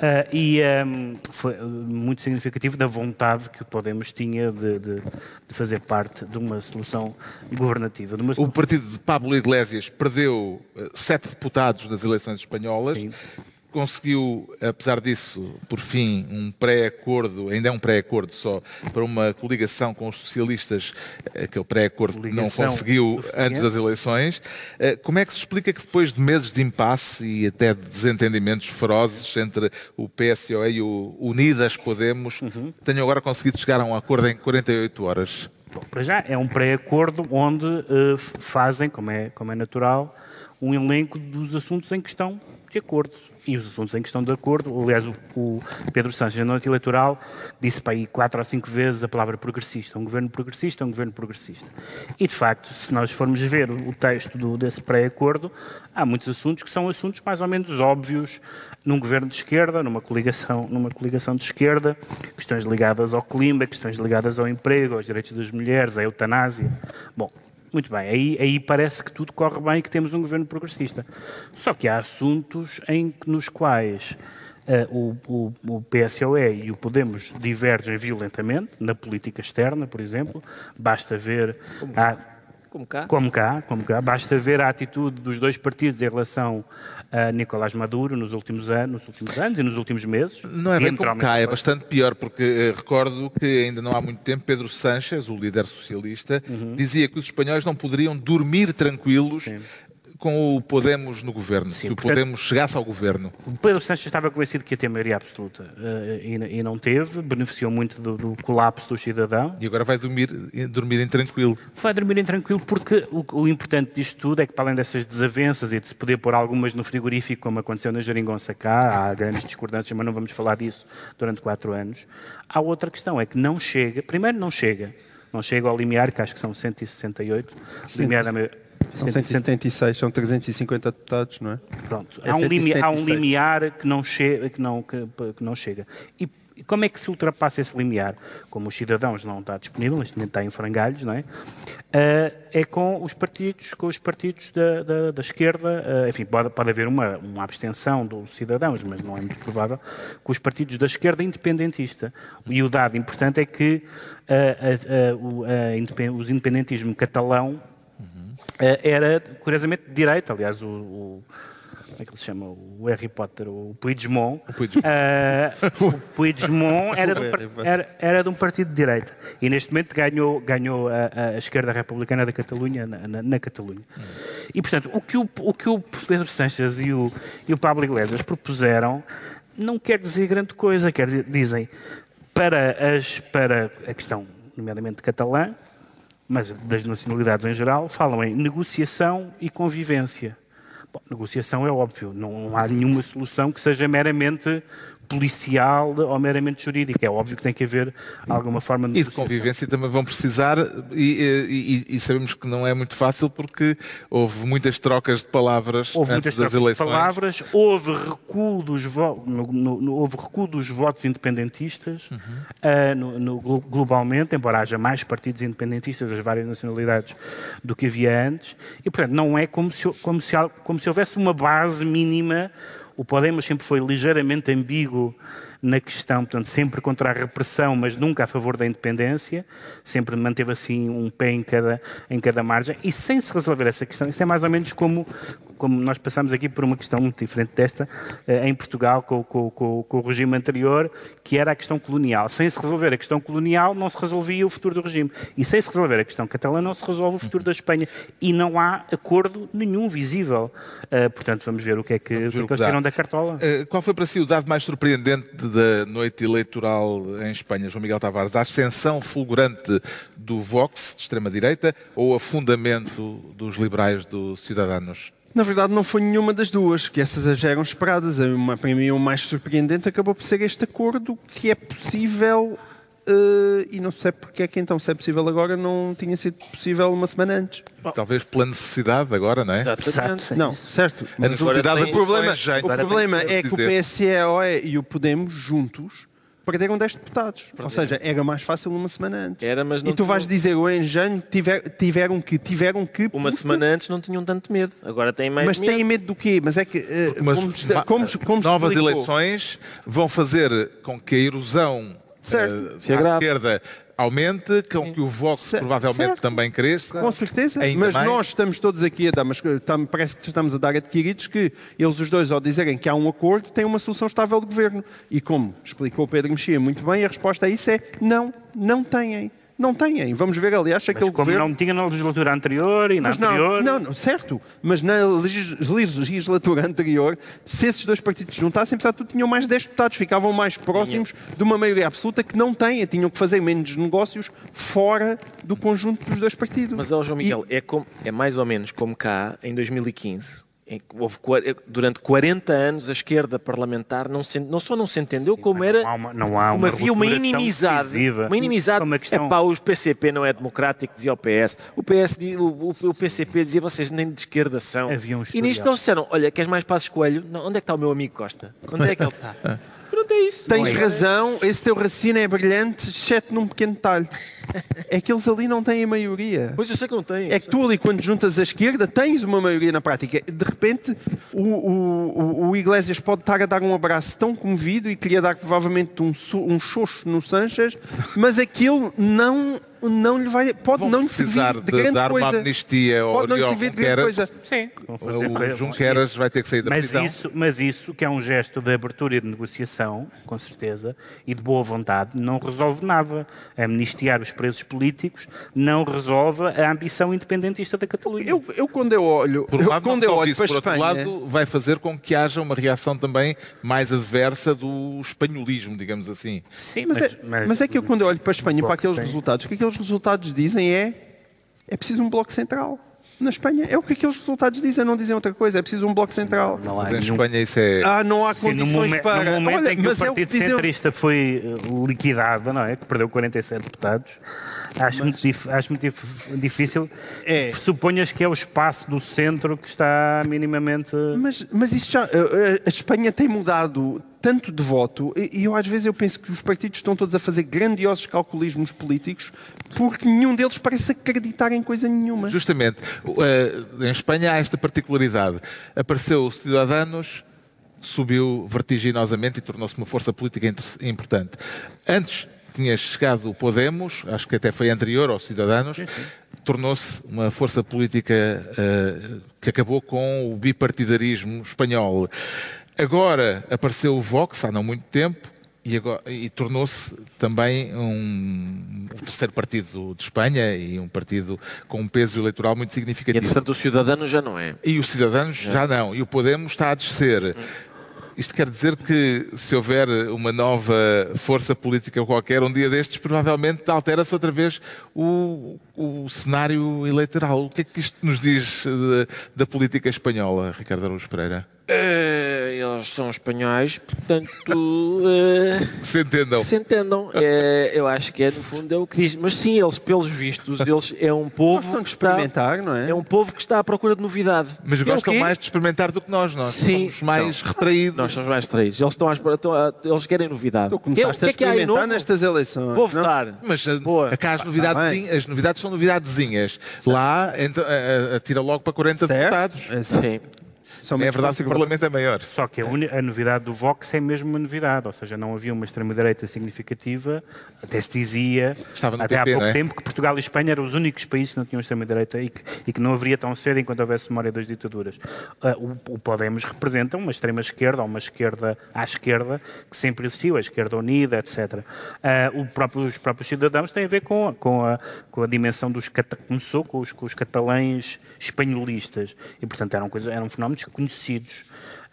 Ah, e ahm, foi ah, muito significativo da vontade que o Podemos tinha de, de- de fazer parte de uma solução governativa. Uma O partido de Pablo Iglesias perdeu eh, sete deputados nas eleições espanholas. Sim. Conseguiu, apesar disso, por fim, um pré-acordo, ainda é um pré-acordo só, para uma coligação com os socialistas, aquele pré-acordo que não conseguiu antes das eleições. Eh, Como é que se explica que depois de meses de impasse e até de desentendimentos ferozes entre o PSOE e o Unidas Podemos, Uhum. tenham agora conseguido chegar a um acordo em 48 horas? Bom, para já, é um pré-acordo onde f- fazem, como é, como é natural, um elenco dos assuntos em que estão de acordo. E os assuntos em que estão de acordo, aliás, o, o Pedro Sanches, na noite eleitoral, disse para aí quatro ou cinco vezes a palavra progressista. Um governo progressista, um governo progressista. E, de facto, se nós formos ver o texto do- desse pré-acordo, há muitos assuntos que são assuntos mais ou menos óbvios num governo de esquerda, numa coligação, numa coligação de esquerda, questões ligadas ao clima, questões ligadas ao emprego, aos direitos das mulheres, à eutanásia. Bom, muito bem, aí, aí parece que tudo corre bem e que temos um governo progressista. Só que há assuntos em nos quais eh, o, o, o PSOE e o Podemos divergem violentamente, na política externa, por exemplo. Basta ver. a- Como cá? como cá, como cá, basta ver a atitude dos dois partidos em relação a Nicolás Maduro nos últimos anos, nos últimos anos e nos últimos meses. Não é bem como cá, é bastante pior, porque eh, recordo que ainda não há muito tempo Pedro Sánchez, o líder socialista, dizia que os espanhóis não poderiam dormir tranquilos Sim. Com o Podemos no governo, se o Podemos chegasse ao governo. Pedro Sanches estava convencido que ia ter maioria absoluta eh, e, não teve, beneficiou muito do, do colapso do cidadão. E agora vai dormir, dormir em tranquilo. Foi dormir em tranquilo porque o, o importante disto tudo é que, para além dessas desavenças e de se poder pôr algumas no frigorífico, como aconteceu na Jeringonça cá, há grandes discordâncias, mas não vamos falar disso durante quatro anos. Há outra questão, é que não chega, primeiro não chega, não chega ao limiar, que acho que são 168, limiar da meio- São 176, são 350 deputados, não é? Pronto, É há, um limi- há um 176. limiar que não, che que não, que, que não chega. E como é que se ultrapassa esse limiar? Como os cidadãos não está disponível, neste momento está em frangalhos, não é? Ah, é com os partidos, com os partidos da, da, da esquerda, ah, enfim, pode, pode haver uma, uma abstenção dos cidadãos, mas não é muito provável, com os partidos da esquerda independentista. E o dado importante é que ah, o- a indepen- os independentismo catalão era, curiosamente, de direita. Aliás, o, o- como é que ele se chama? O Harry Potter, o Puigdemont. O Puigdemont. o Puigdemont era, de um [laughs] era, era de um partido de direita. E neste momento ganhou, ganhou a, a esquerda republicana da Catalunha na, na- na Catalunha. E, portanto, o que o, o que o Pedro Sanches e o, e o Pablo Iglesias propuseram não quer dizer grande coisa. Quer dizer, dizem, para, as, para a questão, nomeadamente catalã, mas das nacionalidades em geral, falam em negociação e convivência. Bom, negociação é óbvio, não há nenhuma solução que seja meramente policial ou meramente jurídica. É óbvio que tem que haver alguma forma de E de convivência também vão precisar, e, e- e sabemos que não é muito fácil porque houve muitas trocas de palavras Houve antes das trocas de eleições. palavras, houve recuo dos, vo- no- no- no- houve recuo dos votos independentistas Uhum. glo- globalmente, embora haja mais partidos independentistas das várias nacionalidades do que havia antes. E, portanto, não é como se, como se, como se houvesse uma base mínima. O Podemos sempre foi ligeiramente ambíguo na questão, portanto, sempre contra a repressão, mas nunca a favor da independência, sempre manteve assim um pé em cada, em cada margem, e sem se resolver essa questão, isso é mais ou menos como, como nós passamos aqui por uma questão muito diferente desta eh, em Portugal com, com, com, com, o regime anterior, que era a questão colonial. Sem se resolver a questão colonial, não se resolvia o futuro do regime. E sem se resolver a questão catalã, não se resolve o futuro da Espanha. E não há acordo nenhum visível. Uh, portanto, vamos ver o que é que, o que, é que eles tiram da cartola. Uh, qual foi para si o dado mais surpreendente da noite eleitoral em Espanha, João Miguel Tavares? A ascensão fulgurante do Vox, de extrema-direita, ou o afundamento dos liberais do Ciudadanos? Na verdade, não foi nenhuma das duas, que essas já eram esperadas. Uma, para mim, o mais surpreendente acabou por ser este acordo que é possível. Uh, e não sei porque é que então, se é possível agora, não tinha sido possível uma semana antes. Talvez pela necessidade agora, não é? Exatamente. Não, certo. A necessidade o problema, o problema é que o PSE e o Podemos juntos perderam 10 deputados. Perderam. Ou seja, era mais fácil uma semana antes. Era, mas não e tu vais dizer, o engenho tiver, tiveram que, tiveram que... Uma semana antes não tinham tanto medo, agora têm mais mas medo. Mas têm medo do quê? Mas é que... Uh, mas, como, como, como novas explicou? eleições vão fazer com que a erosão certo. Uh, à esquerda aumente, com que o Vox certo. provavelmente certo. também cresça. Com certeza, mas mais. nós estamos todos aqui a dar, mas parece que estamos a dar adquiridos que eles os dois, ao dizerem que há um acordo, têm uma solução estável de governo. E como explicou o Pedro Mexia muito bem, a resposta a isso é não, não têm. Não têm. Vamos ver, aliás, aquele como governo... não tinha na legislatura anterior e na mas anterior... Não, não, certo. Mas na legislatura anterior, se esses dois partidos juntassem, apesar de tudo, tinham mais 10 deputados. Ficavam mais próximos tinha. de uma maioria absoluta que não têm. Tinham que fazer menos negócios fora do conjunto dos dois partidos. Mas, ó, João Miguel, e... é, como, é mais ou menos como cá, em 2015 Houve, durante 40 anos a esquerda parlamentar não, se, não só não se entendeu, Sim, como era. Não há uma, não há uma havia uma inimizade. Uma inimizade. Uma questão... Epá, o PCP não é democrático, dizia o PS. O, PS o, o, PCP dizia vocês nem de esquerda são. Um e nisto não disseram: olha, queres mais passos coelho? Não, onde é que está o meu amigo Costa? Onde é que ele está? [laughs] É isso. Tens razão, esse teu raciocínio é brilhante, exceto num pequeno detalhe. É que eles ali não têm a maioria. Pois eu sei que não têm. É que tu ali, quando juntas a esquerda, tens uma maioria na prática. De repente, o, o, o Iglesias pode estar a dar um abraço tão comovido e queria dar provavelmente um, um xoxo no Sanches, mas aquilo não não lhe vai, pode Vão não lhe servir de, de grande dar coisa. uma amnistia ao pode não lhe servir de grande coisa. Sim. O Junqueras vai ter que sair da mas prisão. Isso, mas isso, que é um gesto de abertura e de negociação, com certeza, e de boa vontade, não resolve nada. Amnistiar os presos políticos não resolve a ambição independentista da Catalunha. Eu, eu quando eu olho, por um lado, eu, quando eu olho isso, para por Espanha... outro lado, vai fazer com que haja uma reação também mais adversa do espanholismo, digamos assim. Sim, mas, mas, é, mas, mas é que eu quando eu olho para a Espanha, para aqueles tem. resultados, o que aqueles resultados dizem é é preciso um bloco central na Espanha. É o que aqueles resultados dizem, não dizem outra coisa. É preciso um bloco central. Não, não há Mas em Espanha isso é... Ah, não há Sim, condições no para... No momento Olha, em que o Partido é o que Centrista dizem... foi eh, liquidado, não é? Que perdeu 47 deputados. Acho, mas... muito, acho muito difícil. É. Pressuponhas que é o espaço do centro que está minimamente... Mas, mas isto já... A Espanha tem mudado tanto de voto, e eu às vezes eu penso que os partidos estão todos a fazer grandiosos calculismos políticos porque nenhum deles parece acreditar em coisa nenhuma. Justamente. Eh, em Espanha há esta particularidade. Apareceu o Cidadanos, subiu vertiginosamente e tornou-se uma força política importante. Antes tinha chegado o Podemos, acho que até foi anterior aos Cidadanos, tornou-se uma força política uh, que acabou com o bipartidarismo espanhol. Agora apareceu o Vox, há não muito tempo, e, e tornou-se também um, um, terceiro partido de Espanha e um partido com um peso eleitoral muito significativo. E, entretanto, o Cidadano já não é. E o Cidadanos já, já não. E o Podemos está a descer. Hum. Isto quer dizer que se houver uma nova força política qualquer, um dia destes, provavelmente altera-se outra vez o, o cenário eleitoral. O que é que isto nos diz da, da política espanhola, Ricardo Araújo Pereira? Uh, eles são espanhóis, portanto. [laughs] Uh, se entendam. Se entendam. É, eu acho que é, no fundo, é o que diz. Mas sim, eles, pelos vistos, eles é um povo. que experimentar, está, não é? É um povo que está à procura de novidade. Mas é gostam mais de experimentar do que nós. Nós sim. somos mais não. retraídos. Nós somos mais retraídos. Eles, estão, estão a, eles querem novidade. Tu começaste que, a experimentar que é nestas eleições. Vou votar. Mas Boa. Cá as, novidades, ah, as novidades são novidadezinhas. Lá, então, a, a, tira logo para 40 certo. deputados. Sim. São É verdade que o. Parlamento é maior. Só que a, a novidade do Vox é mesmo uma novidade, ou seja, não havia uma extrema-direita significativa, até se dizia, até há pouco é? tempo, que Portugal e Espanha eram os únicos países que não tinham extrema-direita e que, e que não haveria tão cedo enquanto houvesse memória das ditaduras. Ah, o, o Podemos representa uma extrema-esquerda, ou uma esquerda à esquerda, que sempre existiu, a esquerda unida, etc. Ah, o próprio- os próprios cidadãos têm a ver com, a- com, a, com a dimensão dos... Começou com os, com os catalães espanholistas, e portanto eram, coisa, eram fenómenos conhecidos.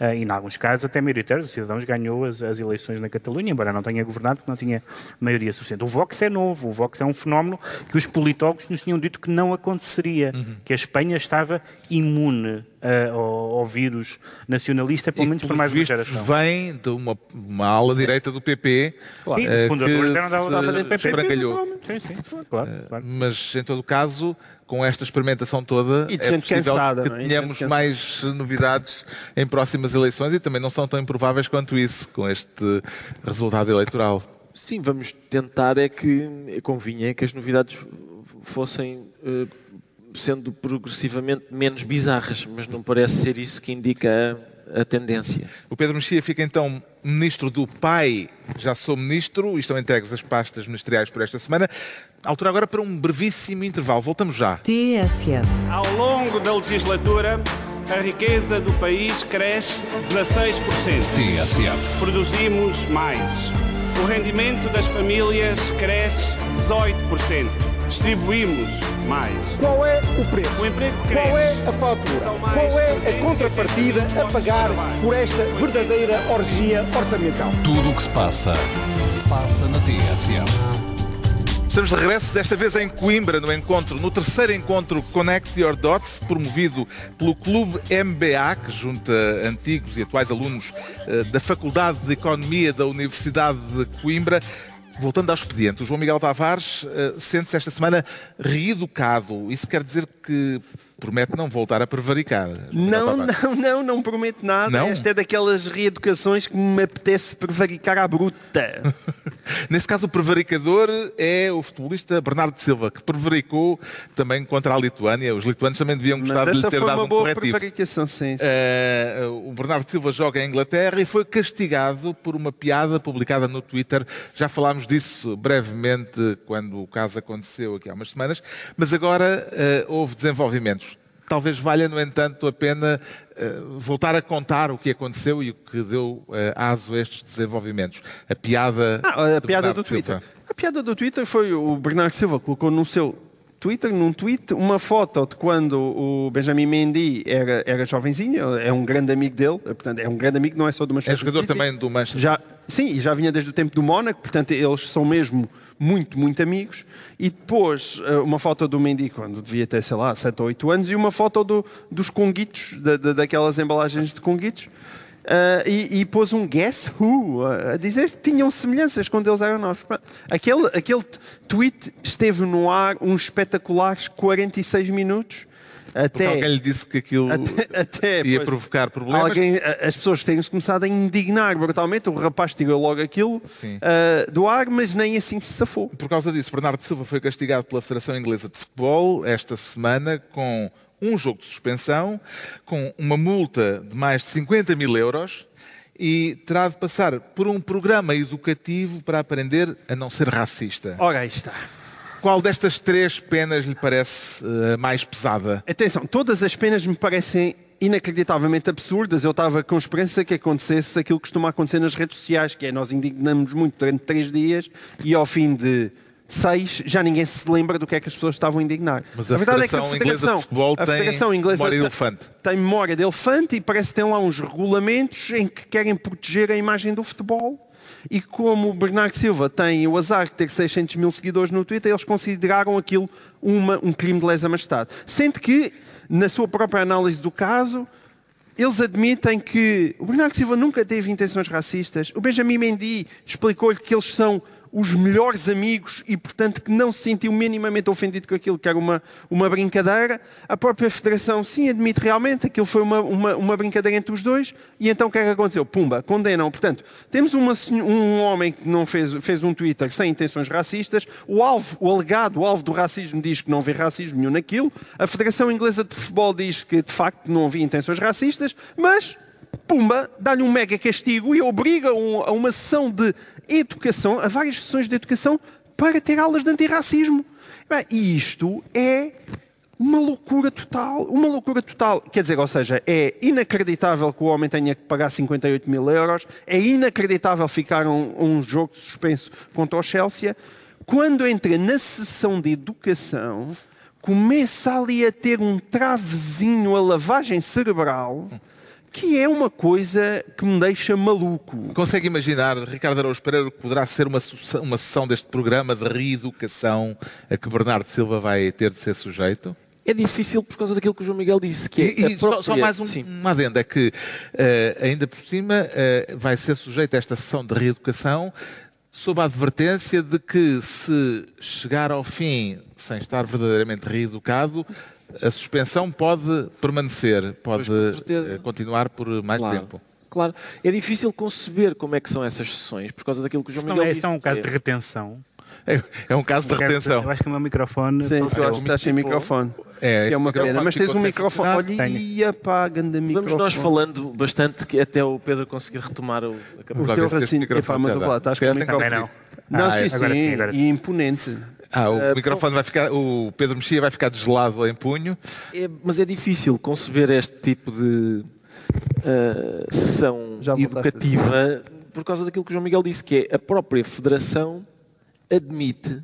Uh, e, em alguns casos, até maioritários. Os cidadãos ganhou as, as eleições na Catalunha, embora não tenha governado, porque não tinha maioria suficiente. O Vox é novo. O Vox é um fenómeno que os politólogos nos tinham dito que não aconteceria, Uhum. que a Espanha estava imune uh, ao, ao vírus nacionalista, pelo menos por mais uma geração. vem de uma, uma ala direita do PP. Sim, os fundadores que eram da, da se PP. Sim, sim, claro. claro. Mas, em todo o caso, com esta experimentação toda, E de é gente possível cansada, que não é? Tenhamos gente mais novidades em próximas eleições e também não são tão improváveis quanto isso, com este resultado eleitoral. Sim, vamos tentar é que convinha que as novidades fossem eh, sendo progressivamente menos bizarras, mas não parece ser isso que indica a, a tendência. O Pedro Mexia fica então ministro do pai, já sou ministro, e estão entregues as pastas ministeriais por esta semana. Altura agora para um brevíssimo intervalo. Voltamos já. TSF. Ao longo da legislatura, a riqueza do país cresce 16%. TSF. Produzimos mais. O rendimento das famílias cresce 18%. Distribuímos mais. Qual é o preço? O emprego Qual cresce. é a fatura? Qual é a 360 contrapartida a pagar por esta verdadeira orgia orçamental? Tudo o que se passa, passa na TSF. Estamos de regresso, desta vez em Coimbra, no encontro, no terceiro encontro Connect Your Dots, promovido pelo Clube MBA, que junta antigos e atuais alunos eh, da Faculdade de Economia da Universidade de Coimbra. Voltando ao expediente, o João Miguel Tavares eh, sente-se esta semana reeducado. Isso quer dizer que promete não voltar a prevaricar. Não, não, não, não prometo nada. Não? Esta é daquelas reeducações que me apetece prevaricar à bruta. [laughs] Nesse caso, o prevaricador é o futebolista Bernardo Silva, que prevaricou também contra a Lituânia. Os lituanos também deviam gostar Mas de lhe ter dado um boa corretivo. prevaricação, sim. sim. Eh, o Bernardo Silva joga em Inglaterra e foi castigado por uma piada publicada no Twitter. Já falámos disso brevemente quando o caso aconteceu aqui há umas semanas, mas agora eh, houve desenvolvimentos. Talvez valha, no entanto, a pena eh, voltar a contar o que aconteceu e o que deu eh, aso a estes desenvolvimentos. A piada, Ah, a de piada do Twitter. Silva. A piada do Twitter foi o Bernardo Silva colocou no seu Twitter, num tweet, uma foto de quando o Benjamin Mendy era, era jovenzinho, é um grande amigo dele, portanto, é um grande amigo, não é só do É Manchester jogador City. também do Manchester Já, sim, e já vinha desde o tempo do Mónaco, portanto eles são mesmo muito, muito amigos. E depois eh, uma foto do Mendy quando devia ter, sei lá, 7 ou 8 anos, e uma foto do- dos conguitos, da- da- daquelas embalagens de conguitos. Eh, e, e pôs um Guess Who eh, a dizer que tinham semelhanças quando eles eram novos. Pronto. Aquele, aquele tweet esteve no ar uns espetaculares 46 minutos. Porque Até, alguém lhe disse que aquilo [laughs] até, até, ia pois, provocar problemas. Alguém, as pessoas têm-se começado a indignar brutalmente. O rapaz tirou logo aquilo ah, do ar, mas nem assim se safou. Por causa disso, Bernardo Silva foi castigado pela Federação Inglesa de Futebol esta semana com um jogo de suspensão, com uma multa de mais de 50 mil euros e terá de passar por um programa educativo para aprender a não ser racista. Ora, aí está. Qual destas três penas lhe parece eh, mais pesada? Atenção, todas as penas me parecem inacreditavelmente absurdas. Eu estava com esperança que acontecesse aquilo que costuma acontecer nas redes sociais, que é nós indignamos muito durante três dias e ao fim de seis já ninguém se lembra do que é que as pessoas estavam a indignar. Mas a verdade é que Federação Inglesa de Futebol a tem Federação Inglesa memória de elefante. Tem memória de elefante e parece que tem lá uns regulamentos em que querem proteger a imagem do futebol. E como o Bernardo Silva tem o azar de ter 600 mil seguidores no Twitter, eles consideraram aquilo uma, um crime de lesa majestade. Sendo que, na sua própria análise do caso, eles admitem que o Bernardo Silva nunca teve intenções racistas. O Benjamin Mendy explicou-lhe que eles são os melhores amigos e, portanto, que não se sentiu minimamente ofendido com aquilo que era uma, uma brincadeira. A própria Federação, sim, admite realmente aquilo foi uma, uma, uma brincadeira entre os dois. E então o que é que aconteceu? Pumba, condenam. Portanto, temos uma, um homem que não fez, fez um Twitter sem intenções racistas. O alvo, o alegado alvo do racismo diz que não vê racismo nenhum naquilo. A Federação Inglesa de Futebol diz que, de facto, não havia intenções racistas. Mas Pumba, dá-lhe um mega castigo e obriga a uma sessão de educação, a várias sessões de educação, para ter aulas de antirracismo. E isto é uma loucura total. Uma loucura total. Quer dizer, ou seja, é inacreditável que o homem tenha que pagar 58 mil euros, é inacreditável ficar um, um jogo suspenso contra o Chelsea. Quando entra na sessão de educação, começa ali a ter um travezinho a lavagem cerebral que é uma coisa que me deixa maluco. Consegue imaginar, Ricardo Araújo Pereira, que poderá ser uma, uma sessão deste programa de reeducação a que Bernardo Silva vai ter de ser sujeito? É difícil por causa daquilo que o João Miguel disse, que é E, e própria... só mais um, Sim. uma adenda, é que eh, ainda por cima eh, vai ser sujeito a esta sessão de reeducação sob a advertência de que se chegar ao fim sem estar verdadeiramente reeducado, a suspensão pode permanecer, pode eh, continuar por mais Claro. tempo. Claro. É difícil conceber como é que são essas sessões, por causa daquilo que o João não Miguel é, disse. isto é um caso É- de retenção. É, é um caso de retenção. Eu acho que o meu microfone. Sim, tu acho que estás sem microfone. É, é uma pena. Mas tens um microfone. Olha, ia pá, ganda microfone. Vamos nós falando bastante que até o Pedro conseguir retomar o, a O teu raciocínio. microfone Epá, mas eu lá, estás com o microfone. Não, Ah, sim, agora sim, sim, agora sim. e imponente. Ah, o Eh, microfone vai ficar, o Pedro Mexia vai ficar desgelado em punho. É- mas é difícil conceber este tipo de ah, sessão educativa por causa daquilo que o João Miguel disse, que é a própria Federação admite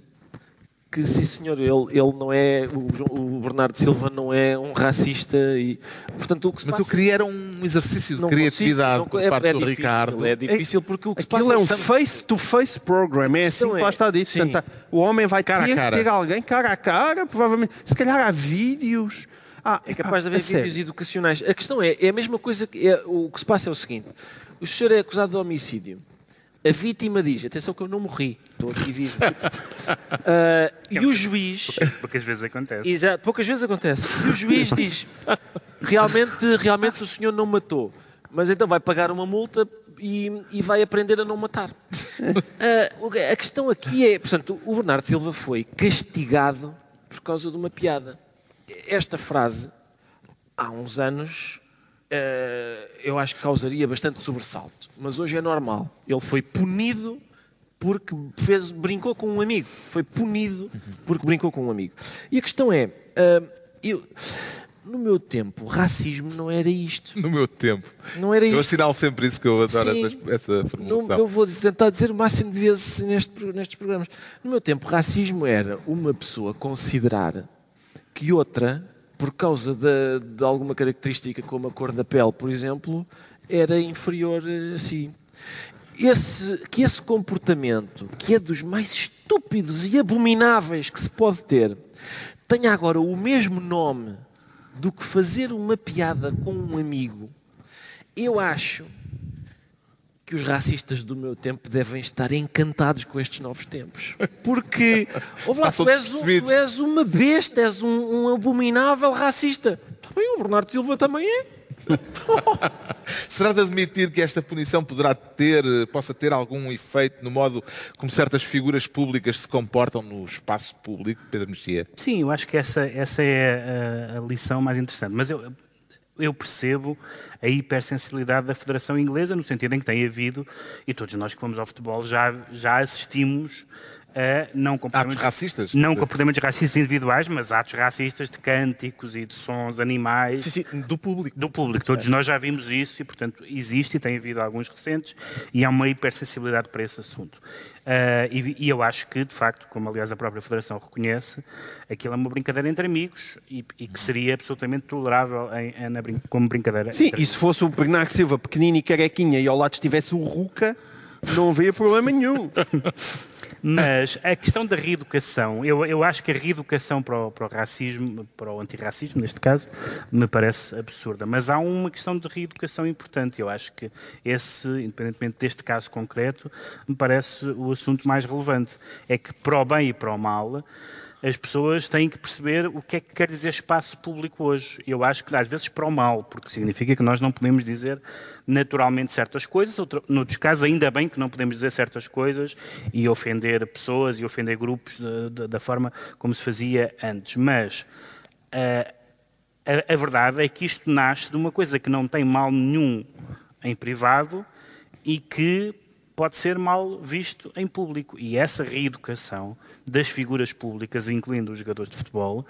que, sim senhor, ele, ele não é, o, o Bernardo Silva não é um racista e, portanto, o que se Mas passa... eu queria era um exercício de não criatividade consigo, por não- parte é, é do difícil, Ricardo. É difícil porque o que se Aquilo passa é um estamos- face-to-face program, é assim Então que é, lá está dito. sim. Portanto, o homem vai Cara a ter cara. que ter alguém cara a cara, provavelmente. Se calhar há vídeos. Ah, É capaz de ah, haver a sério. vídeos educacionais. A questão é, é a mesma coisa que é, o que se passa é o seguinte: o senhor é acusado de homicídio. A vítima diz: atenção que eu não morri, estou aqui vivo. [laughs] Ah, e o juiz, Porque às vezes acontece. exato, poucas vezes acontece, e o juiz diz: realmente, realmente o senhor não matou, mas então vai pagar uma multa e, e vai aprender a não matar. [laughs] Que- a questão aqui é, portanto, o Bernardo Silva foi castigado por causa de uma piada. Esta frase, há uns anos, eu acho que causaria bastante sobressalto, mas hoje é normal. Ele foi punido porque fez, brincou com um amigo. Foi punido porque brincou com um amigo. E a questão é, ah, eu, no meu tempo, racismo não era isto. No meu tempo. Não era Eu isto. assinalo sempre isso, que eu adoro Sim. essa, essa Não, formulação. eu vou tentar dizer o máximo de vezes neste, nestes programas. No meu tempo, racismo era uma pessoa considerar que outra, por causa de, de alguma característica como a cor da pele, por exemplo, era inferior eh, a si. Esse, que esse comportamento, que é dos mais estúpidos e abomináveis que se pode ter, tenha agora o mesmo nome do que fazer uma piada com um amigo, eu acho que os racistas do meu tempo devem estar encantados com estes novos tempos. [laughs] Porque, ouve lá, tu, és, um- tu és uma besta, és um, um abominável racista. Tá bem, o Bernardo Silva também é. [laughs] Será de admitir que esta punição poderá ter, possa ter algum efeito no modo como certas figuras públicas se comportam no espaço público, Pedro Mexia? Sim, eu acho que essa, essa é a, a lição mais interessante. Mas eu, eu percebo a hipersensibilidade da Federação Inglesa, no sentido em que tem havido, e todos nós que fomos ao futebol já, já assistimos a não comportamentos, racistas? Não comportamentos racistas individuais, mas atos racistas de cânticos e de sons animais. Sim, sim, do público. Do público, todos nós já vimos isso e, portanto, existe e tem havido alguns recentes e há uma hipersensibilidade para esse assunto. Ah, e, e eu acho que, de facto, como aliás a própria Federação reconhece, aquilo é uma brincadeira entre amigos e, e que seria absolutamente tolerável em- em- brin- como brincadeira Sim, e se fosse o Bernardo Silva pequenino e carequinha e ao lado estivesse o Ruca, não havia problema nenhum. Mas a questão da reeducação, eu, eu acho que a reeducação para o, para o racismo, para o antirracismo, neste caso, me parece absurda. Mas há uma questão de reeducação importante. Eu acho que esse, independentemente deste caso concreto, me parece o assunto mais relevante. É que para o bem e para o mal, as pessoas têm que perceber o que é que quer dizer espaço público hoje. Eu acho que às vezes para o mal, porque significa que nós não podemos dizer naturalmente certas coisas, outro, noutros casos ainda bem que não podemos dizer certas coisas e ofender pessoas e ofender grupos de, de, da forma como se fazia antes. Mas uh, a, a verdade é que isto nasce de uma coisa que não tem mal nenhum em privado e que pode ser mal visto em público. E essa reeducação das figuras públicas, incluindo os jogadores de futebol,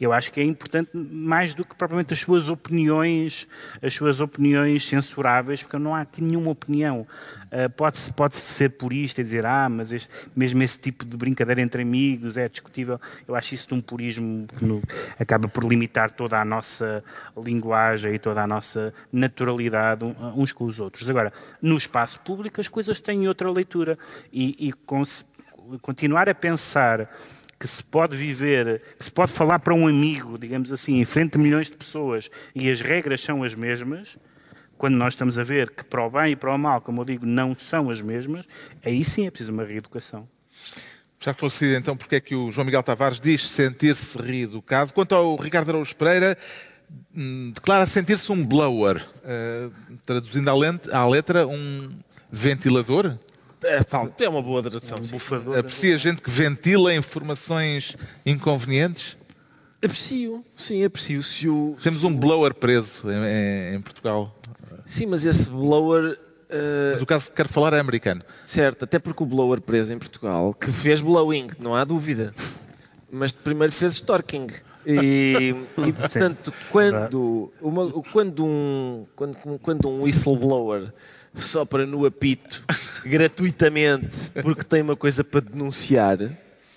eu acho que é importante mais do que propriamente as suas opiniões, as suas opiniões censuráveis, porque não há aqui nenhuma opinião. Uh, pode-se pode ser purista e dizer, ah, mas este, mesmo esse tipo de brincadeira entre amigos é discutível. Eu acho isso de um purismo que no, acaba por limitar toda a nossa linguagem e toda a nossa naturalidade uns com os outros. Agora, no espaço público as coisas têm outra leitura e, e continuar a pensar que se pode viver, que se pode falar para um amigo, digamos assim, em frente a milhões de pessoas e as regras são as mesmas, quando nós estamos a ver que para o bem e para o mal, como eu digo, não são as mesmas, aí sim é preciso uma reeducação. Já esclarecido então porque é que o João Miguel Tavares diz sentir-se reeducado. Quanto ao Ricardo Araújo Pereira, hum, declara sentir-se um blower, uh, traduzindo à letra um ventilador. É, tal, é uma boa tradução. Um bufador. Aprecia gente que ventila informações inconvenientes? Aprecio, sim, aprecio. Se o... Temos um blower preso em, em Portugal. Sim, mas esse blower. Uh... Mas o caso que quero falar é americano. Certo, até porque o blower preso em Portugal, que fez blowing, não há dúvida. Mas primeiro fez stalking. E, e [laughs] portanto, quando, uma, quando, um, quando, quando um whistleblower sopra no apito gratuitamente porque tem uma coisa para denunciar.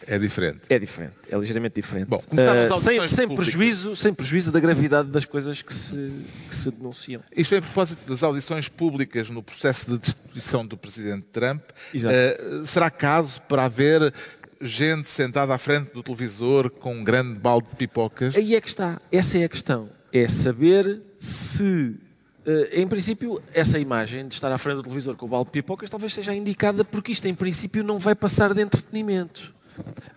É diferente. É diferente, é ligeiramente diferente. Bom, uh, sem, sem prejuízo, sem prejuízo da gravidade das coisas que se, que se denunciam. Isto é a propósito das audições públicas no processo de destituição do Presidente Trump. Uh, será caso para haver gente sentada à frente do televisor com um grande balde de pipocas? Aí é que está. Essa é a questão. É saber se Uh, em princípio, essa imagem de estar à frente do televisor com o balde de pipocas talvez seja indicada porque isto, em princípio, não vai passar de entretenimento.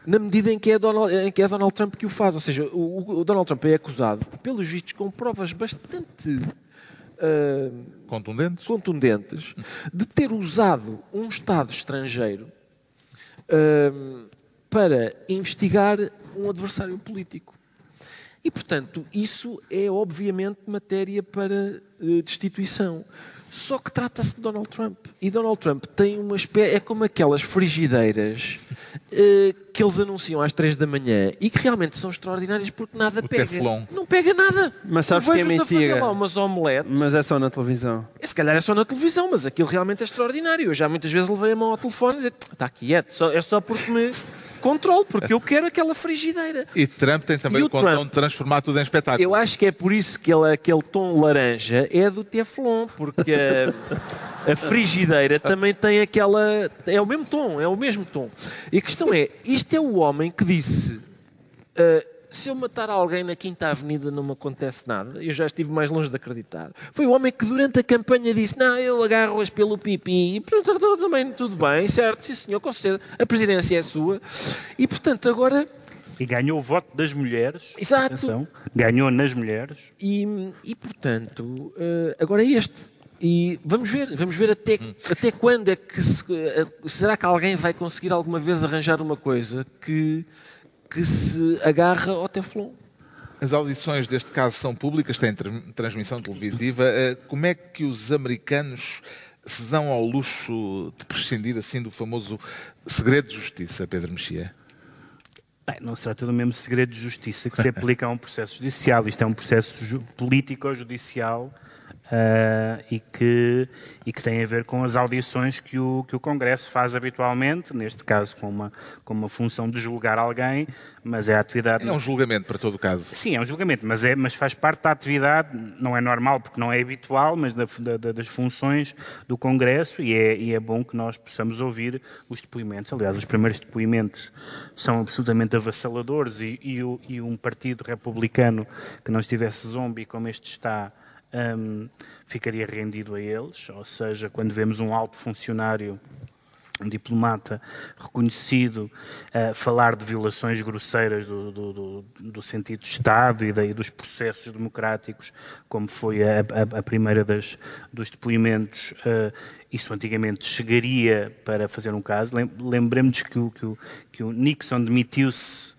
Na medida em que é Donald, em que é Donald Trump que o faz. Ou seja, o, o Donald Trump é acusado, pelos vistos, com provas bastante uh, contundentes. contundentes de ter usado um Estado estrangeiro uh, para investigar um adversário político. E, portanto, isso é obviamente matéria para uh, destituição. Só que trata-se de Donald Trump. E Donald Trump tem uma espécie. É como aquelas frigideiras uh, que eles anunciam às três da manhã e que realmente são extraordinárias porque nada o pega. Teflon. Não pega nada. Mas sabes que é mentira. Lá umas omeletes. Mas é só na televisão. É, se calhar é só na televisão, mas aquilo realmente é extraordinário. Eu já muitas vezes levei a mão ao telefone e disse: está quieto, é só porque me controle, porque eu quero aquela frigideira. E Trump tem também e o, o de transformar tudo em espetáculo. Eu acho que é por isso que ele, aquele tom laranja é do Teflon, porque a, [laughs] a frigideira também tem aquela. É o mesmo tom, é o mesmo tom. E a questão é: isto é o homem que disse. Uh, se eu matar alguém na Quinta Avenida não me acontece nada, eu já estive mais longe de acreditar. Foi o homem que durante a campanha disse: Não, eu agarro-as pelo pipi. E portanto, também tudo bem, certo? Sim, senhor, com certeza. A presidência é sua. E portanto, agora. E ganhou o voto das mulheres. Exato. Atenção, ganhou nas mulheres. E, e portanto, eh, agora é este. E vamos ver, vamos ver até, até quando é que se, eh, será que alguém vai conseguir alguma vez arranjar uma coisa que que se agarra ao Teflon. As audições deste caso são públicas, têm transmissão televisiva. Eh, como é que os americanos se dão ao luxo de prescindir assim do famoso segredo de justiça, Pedro Mexia? Bem, não se trata do mesmo segredo de justiça que se aplica a um processo judicial. Isto é um processo político-judicial ah, e, que, e que tem a ver com as audições que o, que o Congresso faz habitualmente, neste caso com uma, com uma função de julgar alguém, mas é a atividade. É um julgamento para todo o caso. Sim, é um julgamento, mas, é, mas faz parte da atividade, não é normal porque não é habitual, mas da, da, das funções do Congresso e é, e é bom que nós possamos ouvir os depoimentos. Aliás, os primeiros depoimentos são absolutamente avassaladores e, e, o, e um partido republicano que não estivesse zombie como este está um, ficaria rendido a eles, ou seja, quando vemos um alto funcionário um diplomata reconhecido uh, falar de violações grosseiras do, do, do, do, sentido de Estado e daí dos processos democráticos, como foi a, a, a primeira das, dos depoimentos, uh, isso antigamente chegaria para fazer um caso. Lembremos que o, que o, que o Nixon demitiu-se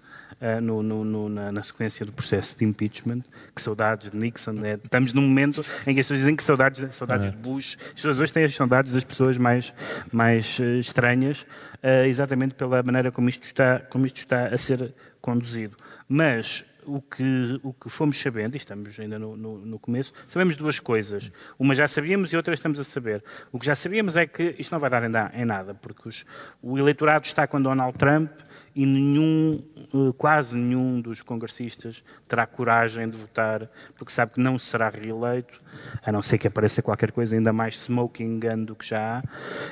uh, no, no, no, na, na, sequência do processo de impeachment, que saudades de Nixon, né? estamos num momento em que as pessoas dizem que saudades, saudades é. de Bush, as pessoas hoje têm as saudades das pessoas mais, mais uh, estranhas, uh, exatamente pela maneira como isto, está, como isto está a ser conduzido. Mas o que, o que fomos sabendo, e estamos ainda no, no, no, começo, sabemos duas coisas. Uma já sabíamos e outra estamos a saber. O que já sabíamos é que isto não vai dar em, em nada, porque os, o eleitorado está com Donald Trump e nenhum, eh, quase nenhum dos congressistas terá coragem de votar, porque sabe que não será reeleito, a não ser que apareça qualquer coisa ainda mais smoking gun do que já há,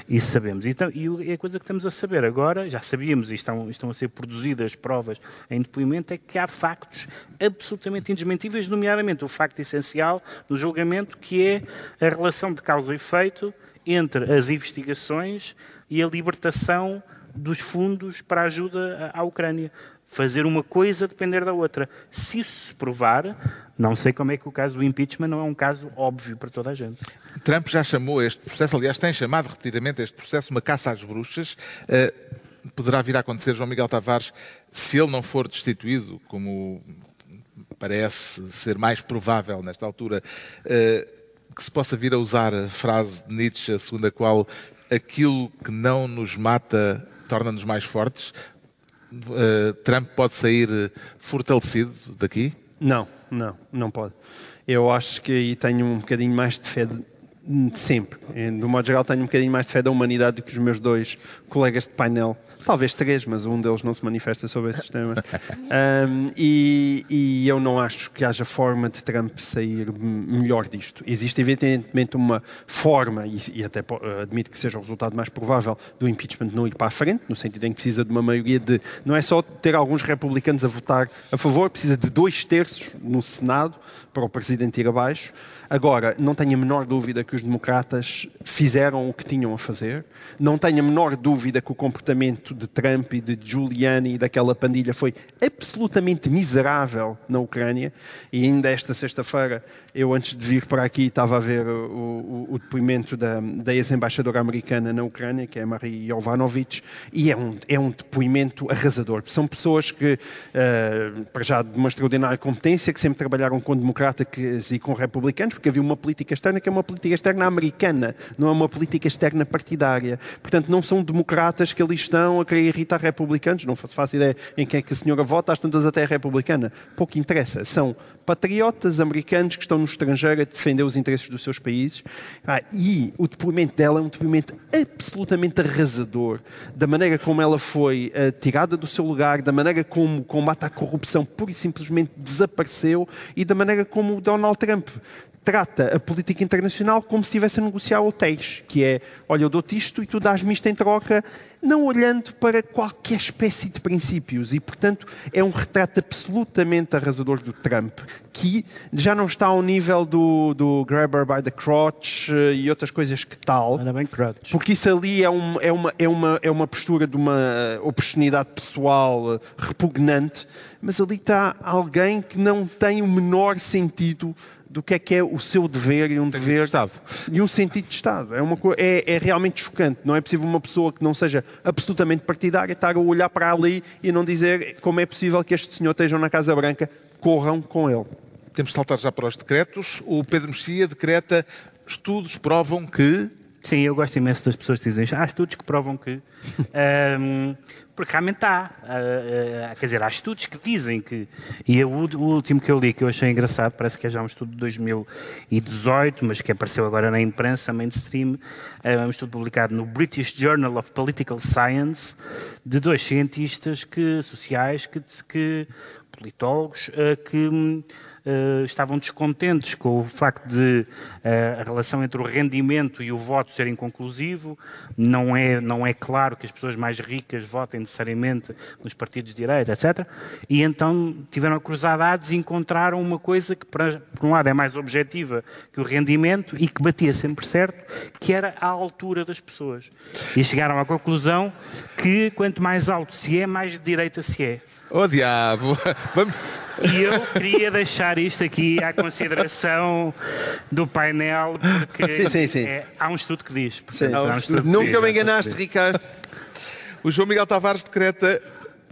isso sabemos. Então, e a coisa que estamos a saber agora, já sabíamos e estão, estão a ser produzidas provas em depoimento, é que há factos absolutamente indesmentíveis, nomeadamente o facto essencial no julgamento, que é a relação de causa e efeito entre as investigações e a libertação dos fundos para a ajuda à Ucrânia. Fazer uma coisa depender da outra. Se isso se provar, não sei como é que o caso do impeachment não é um caso óbvio para toda a gente. Trump já chamou este processo, aliás, tem chamado repetidamente este processo uma caça às bruxas. Uh, poderá vir a acontecer, João Miguel Tavares, se ele não for destituído, como parece ser mais provável nesta altura, uh, que se possa vir a usar a frase de Nietzsche, segundo a qual aquilo que não nos mata torna-nos mais fortes. Uh, Trump pode sair fortalecido daqui? Não, não, não pode. Eu acho que aí tenho um bocadinho mais de fé sempre. De um modo geral, tenho um bocadinho mais de fé da humanidade do que os meus dois colegas de painel Talvez três, mas um deles não se manifesta sobre esse tema. Um, [laughs] e, e, eu não acho que haja forma de Trump sair melhor disto. Existe, evidentemente, uma forma, e, e até admito que seja o resultado mais provável, do impeachment não ir para a frente, no sentido em que precisa de uma maioria de. Não é só ter alguns republicanos a votar a favor, precisa de dois terços no Senado para o presidente ir abaixo. Agora, não tenho a menor dúvida que os democratas fizeram o que tinham a fazer, não tenho a menor dúvida que o comportamento de Trump e de Giuliani e daquela pandilha foi absolutamente miserável na Ucrânia. E ainda esta sexta-feira, eu antes de vir para aqui, estava a ver o, o, o depoimento da, da ex-embaixadora americana na Ucrânia, que é Marie Jovanovic, e é um, é um depoimento arrasador. São pessoas que, uh, para já de uma extraordinária competência, que sempre trabalharam com democratas e com republicanos, porque havia uma política externa que é uma política externa americana, não é uma política externa partidária. Portanto, não são democratas que ali estão a querer irritar republicanos, não faço ideia em quem é que a senhora vota, às tantas até é republicana. Pouco interessa. São patriotas americanos que estão no estrangeiro a defender os interesses dos seus países. Ah, e o depoimento dela é um depoimento absolutamente arrasador da maneira como ela foi uh, tirada do seu lugar, da maneira como o combate à corrupção pura e simplesmente desapareceu e da maneira como o Donald Trump trata a política internacional como se estivesse a negociar hotéis, que é, olha, eu dou-te isto e tu dás-me isto em troca, não olhando para qualquer espécie de princípios. E, portanto, é um retrato absolutamente arrasador do Trump, que já não está ao nível do, do grabber by the crotch eh, e outras coisas que tal. bem crotch. Porque isso ali é, um, é, uma, é, uma, é uma postura de uma oportunidade pessoal eh, repugnante, mas ali está alguém que não tem o menor sentido do que é que é o seu dever e um Tem dever Estado. e um sentido de Estado. É, uma, é, é realmente chocante. Não é possível uma pessoa que não seja absolutamente partidária estar a olhar para ali e não dizer como é possível que este senhor esteja na Casa Branca, corram com ele. Temos de saltar já para os decretos. O Pedro Mexia decreta estudos provam que Sim, eu gosto imenso das pessoas que dizem há estudos que provam que. Ahm, [laughs] porque realmente há. ah, quer dizer, há estudos que dizem que. E o, último que eu li que eu achei engraçado, parece que é já um estudo de 2018, mas que apareceu agora na imprensa mainstream. É um estudo publicado no British Journal of Political Science, de dois cientistas que, sociais, que, que politólogos, ah, que. Eh, estavam descontentes com o facto de eh, a relação entre o rendimento e o voto ser inconclusivo. Não é, não é claro que as pessoas mais ricas votem necessariamente nos partidos de direita, etc. E então tiveram a cruzar dados e encontraram uma coisa que, para- por um lado, é mais objetiva que o rendimento e que batia sempre certo, que era a altura das pessoas. E chegaram à conclusão que quanto mais alto se é, mais de direita se é. Oh, diabo! [laughs] Vamos... E eu queria deixar isto aqui à consideração do painel, porque Sim, sim, sim. é- há um estudo que diz. Sim. portanto, há um estudo Nunca diz, me enganaste. Ricardo. O João Miguel Tavares decreta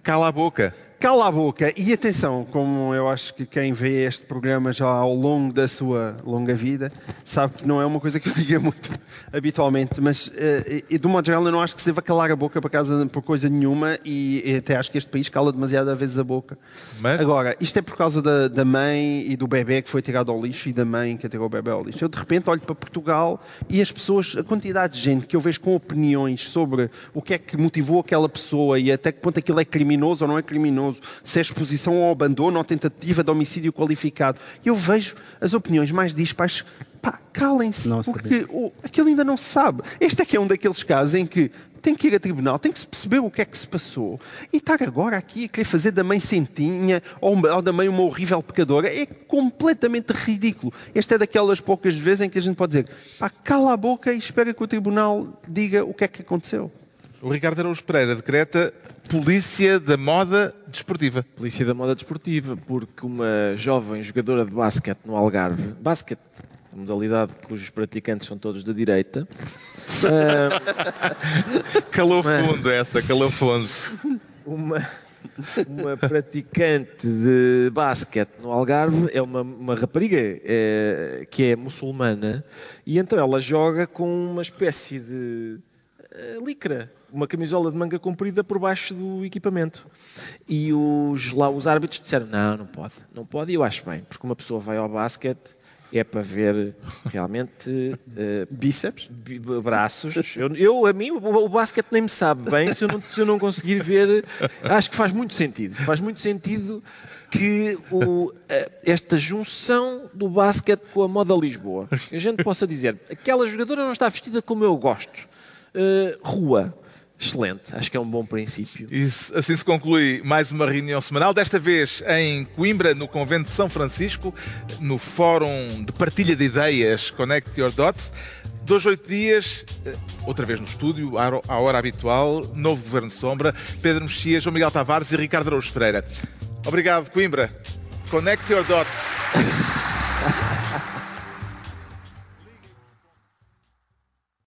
cala a boca. Cala a boca e atenção, como eu acho que quem vê este programa já ao longo da sua longa vida sabe que não é uma coisa que eu [laughs] diga muito habitualmente, mas eh, e, de modo geral eu não acho que se deva calar a boca por, causa, por coisa nenhuma e, e até acho que este país cala demasiadas vezes a boca. Mas- Agora, isto é por causa da, da mãe e do bebê que foi tirado ao lixo e da mãe que tirou o bebê ao lixo. Eu de repente olho para Portugal e as pessoas, a quantidade de gente que eu vejo com opiniões sobre o que é que motivou aquela pessoa e até que ponto aquilo é criminoso ou não é criminoso, se é exposição ao abandono ou tentativa de homicídio qualificado. Eu vejo as opiniões mais dispares. Pá, calem-se, porque o, aquilo ainda não se sabe. Este é que é um daqueles casos em que tem que ir a tribunal, tem que se perceber o que é que se passou. E estar agora aqui a querer fazer da mãe sentinha ou, ou da mãe uma horrível pecadora é completamente ridículo. Esta é daquelas poucas vezes em que a gente pode dizer pá, cala a boca e espera que o tribunal diga o que é que aconteceu. O Ricardo Araújo Pereira decreta polícia da moda desportiva. Polícia da moda desportiva, porque uma jovem jogadora de basquete no Algarve, basquete, modalidade cujos praticantes são todos da direita, [laughs] Calou fundo essa, calou fundo. uma, uma praticante de basquete no Algarve é uma, uma rapariga eh, que é muçulmana e então ela joga com uma espécie de eh, licra, uma camisola de manga comprida por baixo do equipamento. E os, lá os árbitros disseram: não, não pode, não pode, e eu acho bem, porque uma pessoa vai ao basquete. É para ver realmente eh, Bíceps? braços. Eu, eu, a mim, o, o basquete nem me sabe bem se eu, não, se eu não conseguir ver. Acho que faz muito sentido. Faz muito sentido que o, eh, esta junção do basquete com a moda Lisboa. Que a gente possa dizer, aquela jogadora não está vestida como eu gosto. Eh, rua. Excelente, acho que é um bom princípio. E assim se conclui mais uma reunião semanal, desta vez em Coimbra, no Convento de São Francisco, no Fórum de Partilha de Ideias Connect Your Dots. Dois, oito dias, eh, outra vez no estúdio, à hora- habitual, novo Governo de Sombra, Pedro Mexia, João Miguel Tavares e Ricardo Araújo Pereira. Obrigado, Coimbra. Connect Your Dots. [laughs]